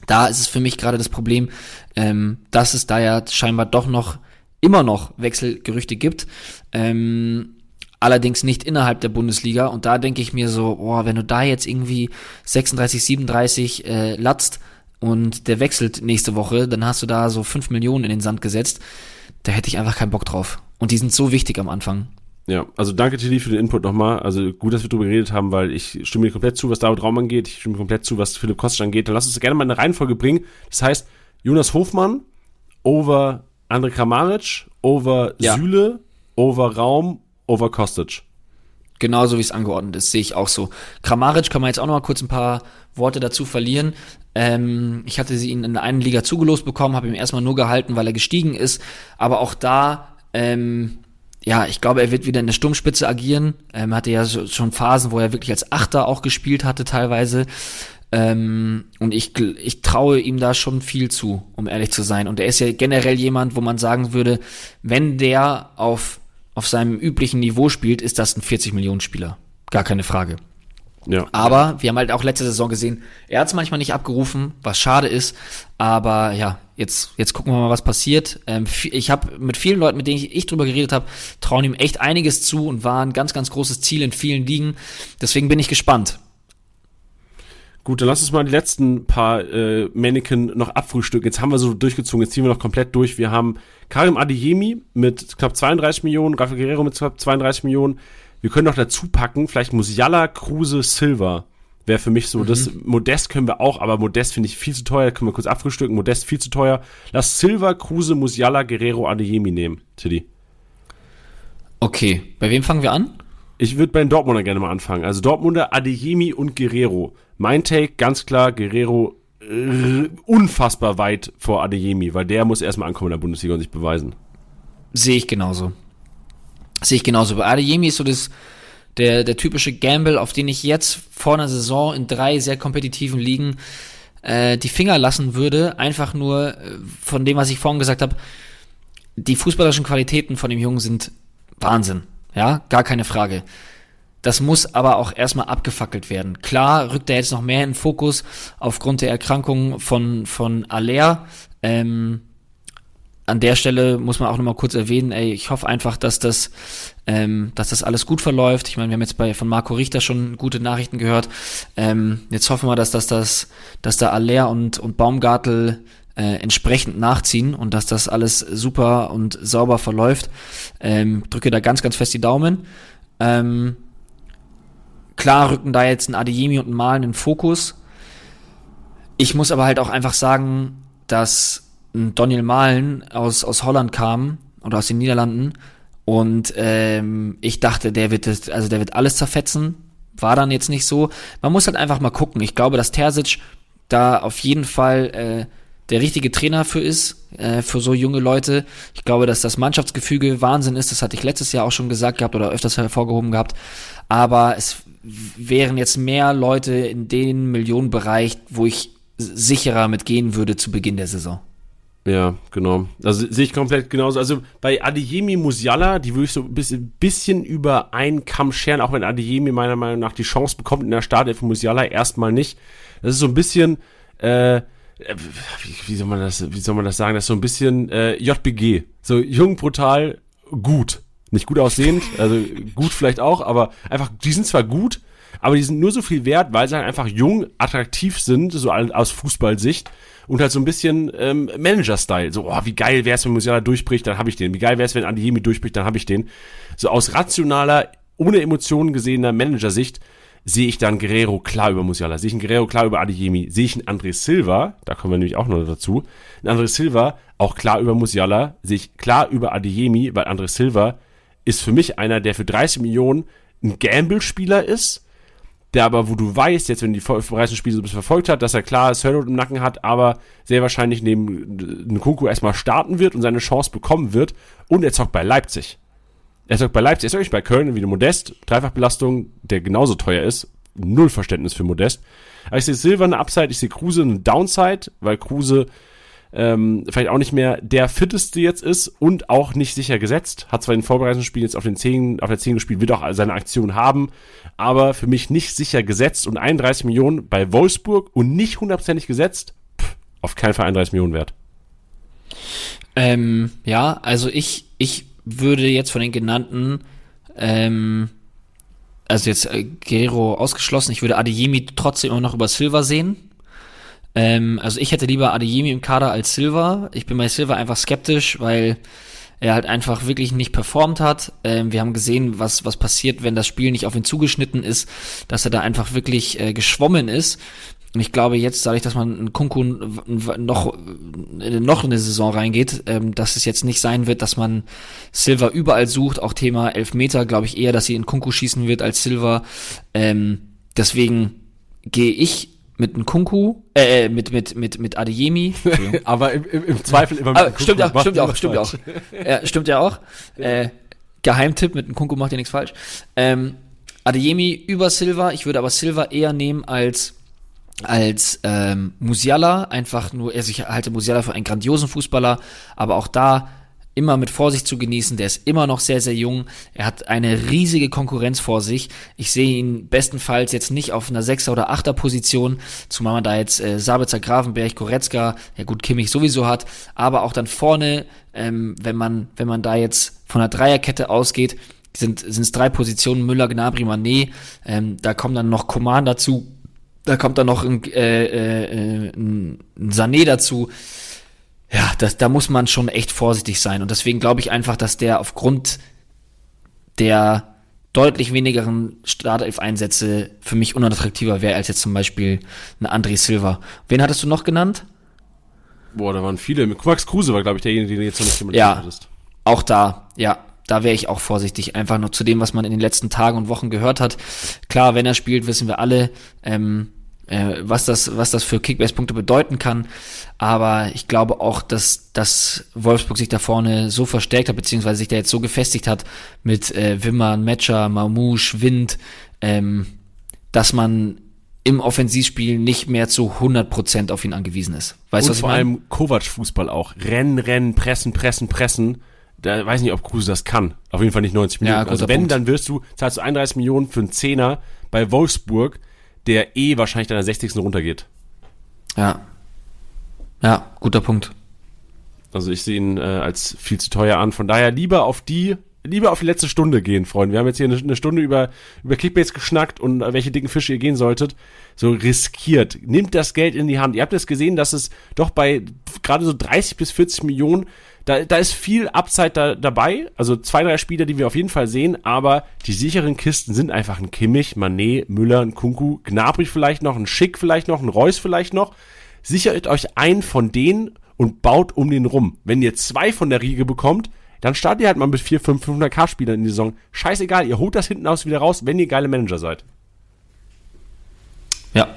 da ist es für mich gerade das Problem, ähm, dass es da ja scheinbar doch noch, immer noch Wechselgerüchte gibt. Ähm, allerdings nicht innerhalb der Bundesliga. Und da denke ich mir so, boah, wenn du da jetzt irgendwie 36, 37 äh, latzt und der wechselt nächste Woche, dann hast du da so 5 Millionen in den Sand gesetzt. Da hätte ich einfach keinen Bock drauf. Und die sind so wichtig am Anfang. Ja, also danke Tilly für den Input nochmal. Also gut, dass wir darüber geredet haben, weil ich stimme dir komplett zu, was David Raum angeht. Ich stimme komplett zu, was Philipp Kostic angeht. Dann lass uns gerne mal eine Reihenfolge bringen. Das heißt, Jonas Hofmann over André Kramaric, over Ja. Süle, over Raum, over Kostic. Genauso wie es angeordnet ist, sehe ich auch so. Kramaric kann man jetzt auch noch mal kurz ein paar Worte dazu verlieren. Ähm, ich hatte sie ihn in der einen Liga zugelost bekommen, habe ihm erstmal nur gehalten, weil er gestiegen ist. Aber auch da, ähm, ja, ich glaube, er wird wieder in der Sturmspitze agieren. Ähm, hatte ja so, schon Phasen, wo er wirklich als Achter auch gespielt hatte teilweise. Ähm, und ich, ich traue ihm da schon viel zu, um ehrlich zu sein. Und er ist ja generell jemand, wo man sagen würde, wenn der auf, auf seinem üblichen Niveau spielt, ist das ein 40-Millionen-Spieler. Gar keine Frage. Ja. Aber wir haben halt auch letzte Saison gesehen, er hat es manchmal nicht abgerufen, was schade ist. Aber ja, jetzt, jetzt gucken wir mal, was passiert. Ähm, ich habe mit vielen Leuten, mit denen ich, ich drüber geredet habe, trauen ihm echt einiges zu und war ein ganz, ganz großes Ziel in vielen Ligen. Deswegen bin ich gespannt. Gut, dann lass uns mal die letzten paar äh, Mannequin noch abfrühstücken. Jetzt haben wir so durchgezogen, jetzt ziehen wir noch komplett durch. Wir haben Karim Adeyemi mit knapp 32 Millionen, Rafael Guerrero mit knapp 32 Millionen. Wir können noch dazu packen, vielleicht Musiala, Kruse, Silva. Wäre für mich so, das Modest können wir auch, aber Modest finde ich viel zu teuer. Können wir kurz abfrühstücken. Modest viel zu teuer. Lass Silva, Kruse, Musiala, Guerrero, Adeyemi nehmen, Tiddy. Okay, bei wem fangen wir an? Ich würde bei den Dortmunder gerne mal anfangen. Also Dortmunder, Adeyemi und Guerrero. Mein Take, ganz klar, Guerrero äh, unfassbar weit vor Adeyemi, weil der muss erstmal ankommen in der Bundesliga und sich beweisen. Sehe ich genauso. Sehe ich genauso. Bei Adeyemi ist so das, der, der typische Gamble, auf den ich jetzt vor einer Saison in drei sehr kompetitiven Ligen äh, die Finger lassen würde. Einfach nur äh, von dem, was ich vorhin gesagt habe. Die fußballerischen Qualitäten von dem Jungen sind Wahnsinn. Ja, gar keine Frage. Das muss aber auch erstmal abgefackelt werden. Klar rückt er jetzt noch mehr in den Fokus aufgrund der Erkrankung von, von Aller. Ähm, an der Stelle muss man auch nochmal kurz erwähnen, ey, ich hoffe einfach, dass das, ähm, dass das alles gut verläuft. Ich meine, wir haben jetzt bei von Marco Richter schon gute Nachrichten gehört. Ähm, jetzt hoffen wir, dass, dass das, dass da Aller und, und Baumgartel äh, entsprechend nachziehen und dass das alles super und sauber verläuft. Ähm, drücke da ganz, ganz fest die Daumen. Ähm, klar rücken da jetzt ein Adeyemi und ein Malen in den Fokus. Ich muss aber halt auch einfach sagen, dass Daniel Malen aus, aus Holland kam oder aus den Niederlanden und ähm, ich dachte, der wird das, also der wird alles zerfetzen. War dann jetzt nicht so. Man muss halt einfach mal gucken. Ich glaube, dass Terzic da auf jeden Fall äh, der richtige Trainer für ist, äh, für so junge Leute. Ich glaube, dass das Mannschaftsgefüge Wahnsinn ist. Das hatte ich letztes Jahr auch schon gesagt gehabt oder öfters hervorgehoben gehabt. Aber es wären jetzt mehr Leute in den Millionenbereich, wo ich sicherer mitgehen würde zu Beginn der Saison. Ja, genau. Also sehe ich komplett genauso. Also bei Adeyemi Musiala, die würde ich so ein bisschen, bisschen über einen Kamm scheren, auch wenn Adeyemi meiner Meinung nach die Chance bekommt in der Startelf Musiala erstmal nicht. Das ist so ein bisschen, äh, wie, wie, soll man das, wie soll man das sagen? Das ist so ein bisschen äh, JBG. So jung, brutal, gut. Nicht gut aussehend, also gut vielleicht auch, aber einfach, die sind zwar gut, aber die sind nur so viel wert, weil sie halt einfach jung, attraktiv sind, so aus Fußballsicht und halt so ein bisschen ähm, Manager-Style. So, oh, wie geil wär's, wenn Musiala durchbricht, dann habe ich den. Wie geil wär's, wenn Adeyemi durchbricht, dann habe ich den. So aus rationaler, ohne Emotionen gesehener Manager-Sicht sehe ich dann Guerrero klar über Musiala, sehe ich einen Guerrero klar über Adeyemi, sehe ich einen André Silva, da kommen wir nämlich auch noch dazu, einen André Silva auch klar über Musiala, sehe ich klar über Adeyemi, weil André Silva ist für mich einer, der für 30 Millionen ein Gamble-Spieler ist, der aber, wo du weißt, jetzt, wenn die Spiele so ein bisschen verfolgt hat, dass er klar Sörlot im Nacken hat, aber sehr wahrscheinlich neben Nkunku erstmal starten wird und seine Chance bekommen wird und er zockt bei Leipzig. Er zockt bei Leipzig, er zockt nicht bei Köln, wie Modest, Dreifachbelastung, der genauso teuer ist, null Verständnis für Modest. Aber ich sehe Silver eine Upside, ich sehe Kruse eine Downside, weil Kruse ähm, vielleicht auch nicht mehr der fitteste jetzt ist und auch nicht sicher gesetzt. Hat zwar in den Vorbereitungsspielen jetzt auf, den 10, auf der 10 gespielt, wird auch seine Aktion haben, aber für mich nicht sicher gesetzt und 31 Millionen bei Wolfsburg und nicht hundertprozentig gesetzt, pff, auf keinen Fall 31 Millionen wert. Ähm, ja, also ich, ich würde jetzt von den genannten, ähm, also jetzt äh, Guerrero ausgeschlossen, ich würde Adeyemi trotzdem immer noch über Silva sehen, ähm, also ich hätte lieber Adeyemi im Kader als Silva. Ich bin bei Silva einfach skeptisch, weil er halt einfach wirklich nicht performt hat. Ähm, wir haben gesehen, was, was passiert, wenn das Spiel nicht auf ihn zugeschnitten ist, dass er da einfach wirklich äh, geschwommen ist. Und ich glaube jetzt, dadurch, dass man in Kunku noch, äh, noch in eine Saison reingeht, ähm, dass es jetzt nicht sein wird, dass man Silva überall sucht. Auch Thema Elfmeter, glaube ich eher, dass sie in Kunku schießen wird als Silva. Ähm, deswegen gehe ich mit einem Kunku, äh, äh, mit, mit, mit, mit Adeyemi. *laughs* Aber im, im, im, Zweifel immer mit einem Kunku. Stimmt, ja, stimmt auch, stimmt auch. *laughs* ja, stimmt ja auch. Äh, Geheimtipp, mit einem Kunku macht ihr nichts falsch. Ähm, Adeyemi über Silva, ich würde aber Silva eher nehmen als als ähm, Musiala, einfach nur, also ich halte Musiala für einen grandiosen Fußballer, aber auch da immer mit Vorsicht zu genießen. Der ist immer noch sehr, sehr jung. Er hat eine riesige Konkurrenz vor sich. Ich sehe ihn bestenfalls jetzt nicht auf einer Sechser- oder Achter-Position, zumal man da jetzt äh, Sabitzer, Grafenberg, Koretzka, ja gut, Kimmich sowieso hat, aber auch dann vorne, ähm, wenn man, wenn man da jetzt von einer Dreierkette ausgeht, sind es drei Positionen, Müller, Gnabry, Manet, ähm, da kommt dann noch Coman dazu, da kommt dann noch ein, äh, äh, ein Sané dazu, ja, das, da muss man schon echt vorsichtig sein. Und deswegen glaube ich einfach, dass der aufgrund der deutlich wenigeren Startelf-Einsätze für mich unattraktiver wäre als jetzt zum Beispiel eine André Silva. Wen hattest du noch genannt? Boah, da waren viele. Max Kruse war, glaube ich, derjenige, den du jetzt noch nicht ja, hattest. Auch da, ja, da wäre ich auch vorsichtig. Einfach nur zu dem, was man in den letzten Tagen und Wochen gehört hat. Klar, wenn er spielt, wissen wir alle, ähm, äh, was das, was das für Kickbase-Punkte bedeuten kann. Aber ich glaube auch, dass, dass Wolfsburg sich da vorne so verstärkt hat, beziehungsweise sich da jetzt so gefestigt hat mit äh, Wimmern, Metscher, Mamouche, Wind, ähm, dass man im Offensivspiel nicht mehr zu 100% auf ihn angewiesen ist. Weißt du, was vor ich allem Kovac-Fußball auch. Rennen, rennen, pressen, pressen, pressen. Da weiß ich nicht, ob Kruse das kann. Auf jeden Fall nicht 90 Minuten. Ja, also wenn, Punkt. dann wirst du, zahlst du 31 Millionen für einen Zehner bei Wolfsburg, der eh wahrscheinlich dann der 60. runtergeht. Ja. Ja, guter Punkt. Also ich sehe ihn äh, als viel zu teuer an. Von daher lieber auf die, lieber auf die letzte Stunde gehen, Freunde. Wir haben jetzt hier eine, eine Stunde über, über Kickbase geschnackt und welche dicken Fische ihr gehen solltet. So riskiert. Nehmt das Geld in die Hand. Ihr habt es gesehen, dass es doch bei gerade so 30 bis 40 Millionen da, da ist viel Upside da, dabei. Also zwei, drei Spieler, die wir auf jeden Fall sehen, aber die sicheren Kisten sind einfach ein Kimmich, Manet, Müller, ein Kunku, Gnabry vielleicht noch, ein Schick vielleicht noch, ein Reus vielleicht noch. Sichert euch einen von denen und baut um den rum. Wenn ihr zwei von der Riege bekommt, dann startet ihr halt mal mit 4, 5, 500k Spielern in die Saison. Scheißegal, ihr holt das hinten aus wieder raus, wenn ihr geile Manager seid. Ja,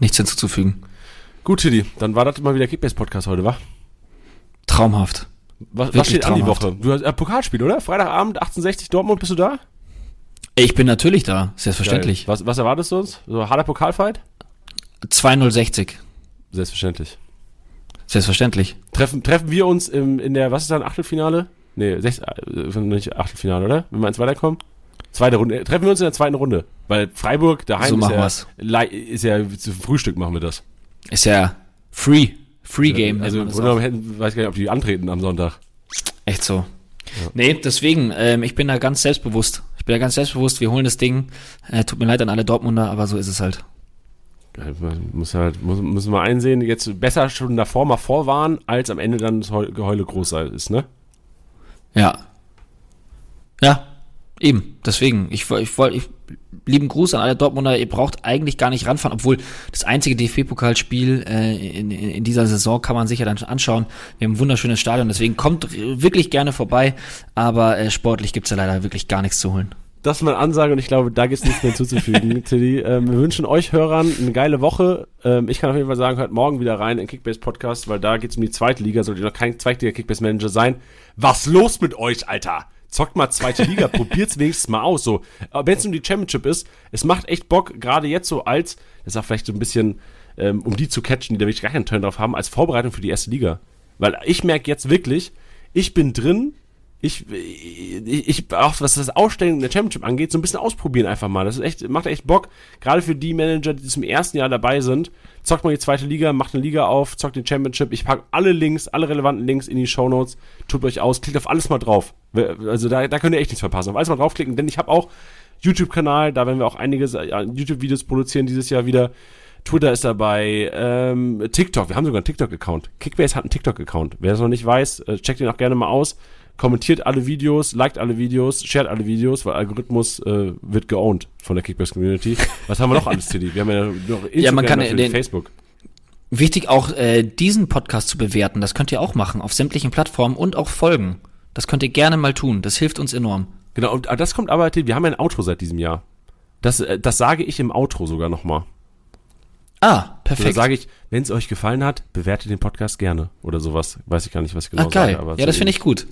nichts hinzuzufügen. Gut, Tiddy, dann war das mal wieder Kickbase-Podcast heute, wa? Traumhaft. Was, was steht an die Woche? Du hast äh, Pokalspiel, oder? Freitagabend, 1860 Dortmund, bist du da? Ich bin natürlich da, selbstverständlich. Was, was erwartest du uns? So harter Pokalfight? 2-0-60. Selbstverständlich. Selbstverständlich. Treffen, treffen wir uns im, in der, was ist dann, Achtelfinale? Nee, sechs, äh, nicht Achtelfinale, oder? Wenn wir ins Weiterkommen? Zweite Runde. Treffen wir uns in der zweiten Runde. Weil Freiburg daheim So ist, machen ja, wir's. ist ja zum Frühstück machen wir das. Ist ja free. Free Game. Also, man das oder auch. hätten, weiß gar nicht, ob die antreten am Sonntag. Echt so. Nee, deswegen, ähm, ich bin da ganz selbstbewusst. Ich bin da ganz selbstbewusst, wir holen das Ding. Äh, tut mir leid an alle Dortmunder, aber so ist es halt. Ja, man muss halt, muss, müssen wir einsehen, jetzt besser schon davor mal vorwarnen, als am Ende dann das Heul- Geheule groß ist, ne? Ja. Ja, eben. Deswegen, ich, ich wollte, ich, lieben Gruß an alle Dortmunder, ihr braucht eigentlich gar nicht ranfahren, obwohl das einzige DFB-Pokalspiel äh, in, in, in dieser Saison kann man sich ja dann anschauen. Wir haben ein wunderschönes Stadion, deswegen kommt wirklich gerne vorbei, aber äh, sportlich gibt's ja leider wirklich gar nichts zu holen. Das ist meine Ansage und ich glaube, da gibt's nichts mehr hinzuzufügen, *laughs* Tilly. Ähm, wir wünschen euch Hörern eine geile Woche. Ähm, ich kann auf jeden Fall sagen, hört morgen wieder rein in Kickbase Podcast, weil da geht's um die zweite Liga. Solltet ihr noch kein zweitliga Kickbase Manager sein. Was los mit euch, Alter? Zockt mal zweite *laughs* Liga, probiert's wenigstens mal aus. So, wenn es um die Championship ist, es macht echt Bock, gerade jetzt so als, das ist auch vielleicht so ein bisschen, ähm, um die zu catchen, die da wirklich gar keinen Turn drauf haben, als Vorbereitung für die erste Liga. Weil ich merke jetzt wirklich, ich bin drin, ich, ich, ich, auch was das Ausstellen der Championship angeht, so ein bisschen ausprobieren einfach mal. Das ist echt, macht echt Bock. Gerade für die Manager, die zum ersten Jahr dabei sind. Zockt mal die zweite Liga, macht eine Liga auf, zockt den Championship. Ich packe alle Links, alle relevanten Links in die Shownotes. Tut euch aus, klickt auf alles mal drauf. Also da, da könnt ihr echt nichts verpassen. Auf alles mal draufklicken, denn ich habe auch YouTube-Kanal, da werden wir auch einige ja, YouTube-Videos produzieren dieses Jahr wieder. Twitter ist dabei, ähm, TikTok, wir haben sogar einen TikTok-Account. Kickbase hat einen TikTok-Account. Wer es noch nicht weiß, äh, checkt den auch gerne mal aus. Kommentiert alle Videos, liked alle Videos, shared alle Videos, weil Algorithmus äh, wird geowned von der Kickbase-Community. Was haben wir noch alles, Tilly? Wir haben ja noch Instagram, Ja, man kann den- Facebook. Wichtig auch, äh, diesen Podcast zu bewerten. Das könnt ihr auch machen, auf sämtlichen Plattformen und auch folgen. Das könnt ihr gerne mal tun. Das hilft uns enorm. Genau, und ah, das kommt aber, wir haben ja ein Outro seit diesem Jahr. Das, äh, das sage ich im Outro sogar nochmal. Ah, Da perfekt. sage ich, wenn es euch gefallen hat, bewertet den Podcast gerne oder sowas. Weiß ich gar nicht, was ich genau ah, geil. sage. Aber ja, das finde ich gut.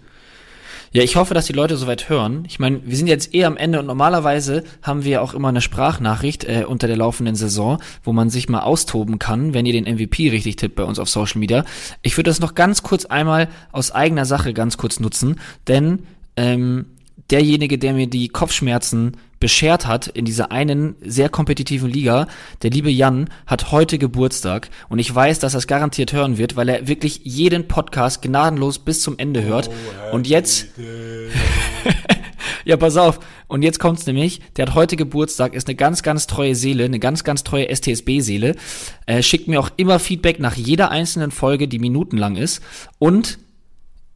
Ja, ich hoffe, dass die Leute soweit hören. Ich meine, wir sind jetzt eh am Ende und normalerweise haben wir auch immer eine Sprachnachricht äh, unter der laufenden Saison, wo man sich mal austoben kann, wenn ihr den MVP richtig tippt bei uns auf Social Media. Ich würde das noch ganz kurz einmal aus eigener Sache ganz kurz nutzen, denn ähm, derjenige, der mir die Kopfschmerzen beschert hat in dieser einen sehr kompetitiven Liga, der liebe Jan, hat heute Geburtstag und ich weiß, dass er es garantiert hören wird, weil er wirklich jeden Podcast gnadenlos bis zum Ende hört. und jetzt *laughs* ja, pass auf. Und jetzt kommt's nämlich, der hat heute Geburtstag, ist eine ganz, ganz treue Seele, eine ganz, ganz treue STSB-Seele, äh, schickt mir auch immer Feedback nach jeder einzelnen Folge, die minutenlang ist. Und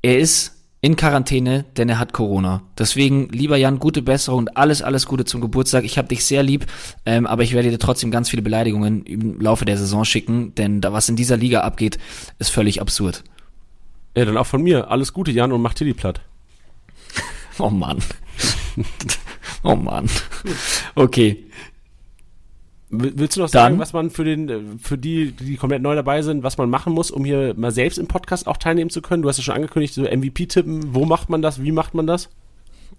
er ist in Quarantäne, denn er hat Corona. Deswegen, lieber Jan, gute Besserung und alles, alles Gute zum Geburtstag. Ich habe dich sehr lieb, ähm, aber ich werde dir trotzdem ganz viele Beleidigungen im Laufe der Saison schicken, denn da, was in dieser Liga abgeht, ist völlig absurd. Ja, dann auch von mir. Alles Gute, Jan, und mach Tilly platt. Oh Mann. *laughs* oh Mann. Okay. Will- Willst du noch Dann- sagen, was man für den, für die, die komplett neu dabei sind, was man machen muss, um hier mal selbst im Podcast auch teilnehmen zu können? Du hast ja schon angekündigt, so MVP tippen. Wo macht man das? Wie macht man das?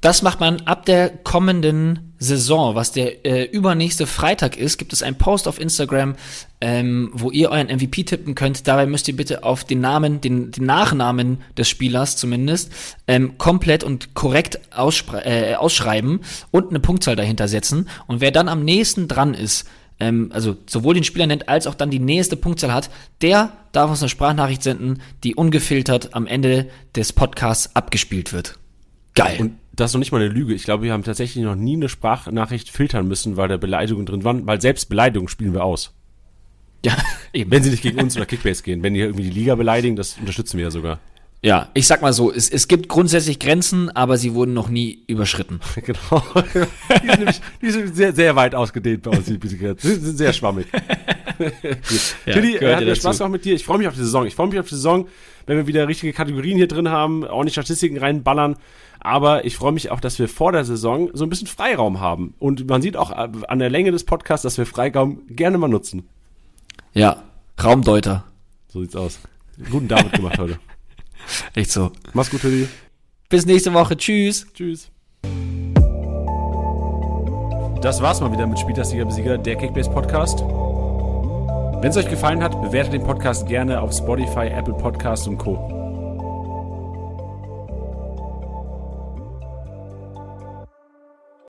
Das macht man ab der kommenden Saison, was der äh, übernächste Freitag ist, gibt es einen Post auf Instagram, ähm, wo ihr euren MVP tippen könnt. Dabei müsst ihr bitte auf den Namen, den, den Nachnamen des Spielers zumindest, ähm, komplett und korrekt äh, ausschreiben und eine Punktzahl dahinter setzen. Und wer dann am nächsten dran ist, ähm, also sowohl den Spieler nennt, als auch dann die nächste Punktzahl hat, der darf uns eine Sprachnachricht senden, die ungefiltert am Ende des Podcasts abgespielt wird. Geil. Und das ist noch nicht mal eine Lüge. Ich glaube, wir haben tatsächlich noch nie eine Sprachnachricht filtern müssen, weil da Beleidigungen drin waren, weil selbst Beleidigungen spielen wir aus. ja, *laughs* eben. Wenn sie nicht gegen uns oder Kickbase gehen. Wenn die irgendwie die Liga beleidigen, das unterstützen wir ja sogar. Ja, ich sag mal so, es, es gibt grundsätzlich Grenzen, aber sie wurden noch nie überschritten. *laughs* Genau. Die sind, nämlich, die sind sehr, sehr weit ausgedehnt bei uns, die Bisikrets. Die sind sehr schwammig. *laughs* Ja, Tilly, äh, hat mir. Spaß gemacht mit dir. Ich freue mich auf die Saison. Ich freue mich auf die Saison, wenn wir wieder richtige Kategorien hier drin haben, ordentlich Statistiken reinballern. Aber ich freue mich auch, dass wir vor der Saison so ein bisschen Freiraum haben. Und man sieht auch äh, an der Länge des Podcasts, dass wir Freiraum gerne mal nutzen. Ja, Raumdeuter. So sieht's aus. Guten David gemacht heute. *laughs* Echt so. Mach's gut, Tilly. Bis nächste Woche. Tschüss. Tschüss. Das war's mal wieder mit Spieltagsliga Besieger, der Kickbase Podcast. Wenn es euch gefallen hat, bewertet den Podcast gerne auf Spotify, Apple Podcasts und Co.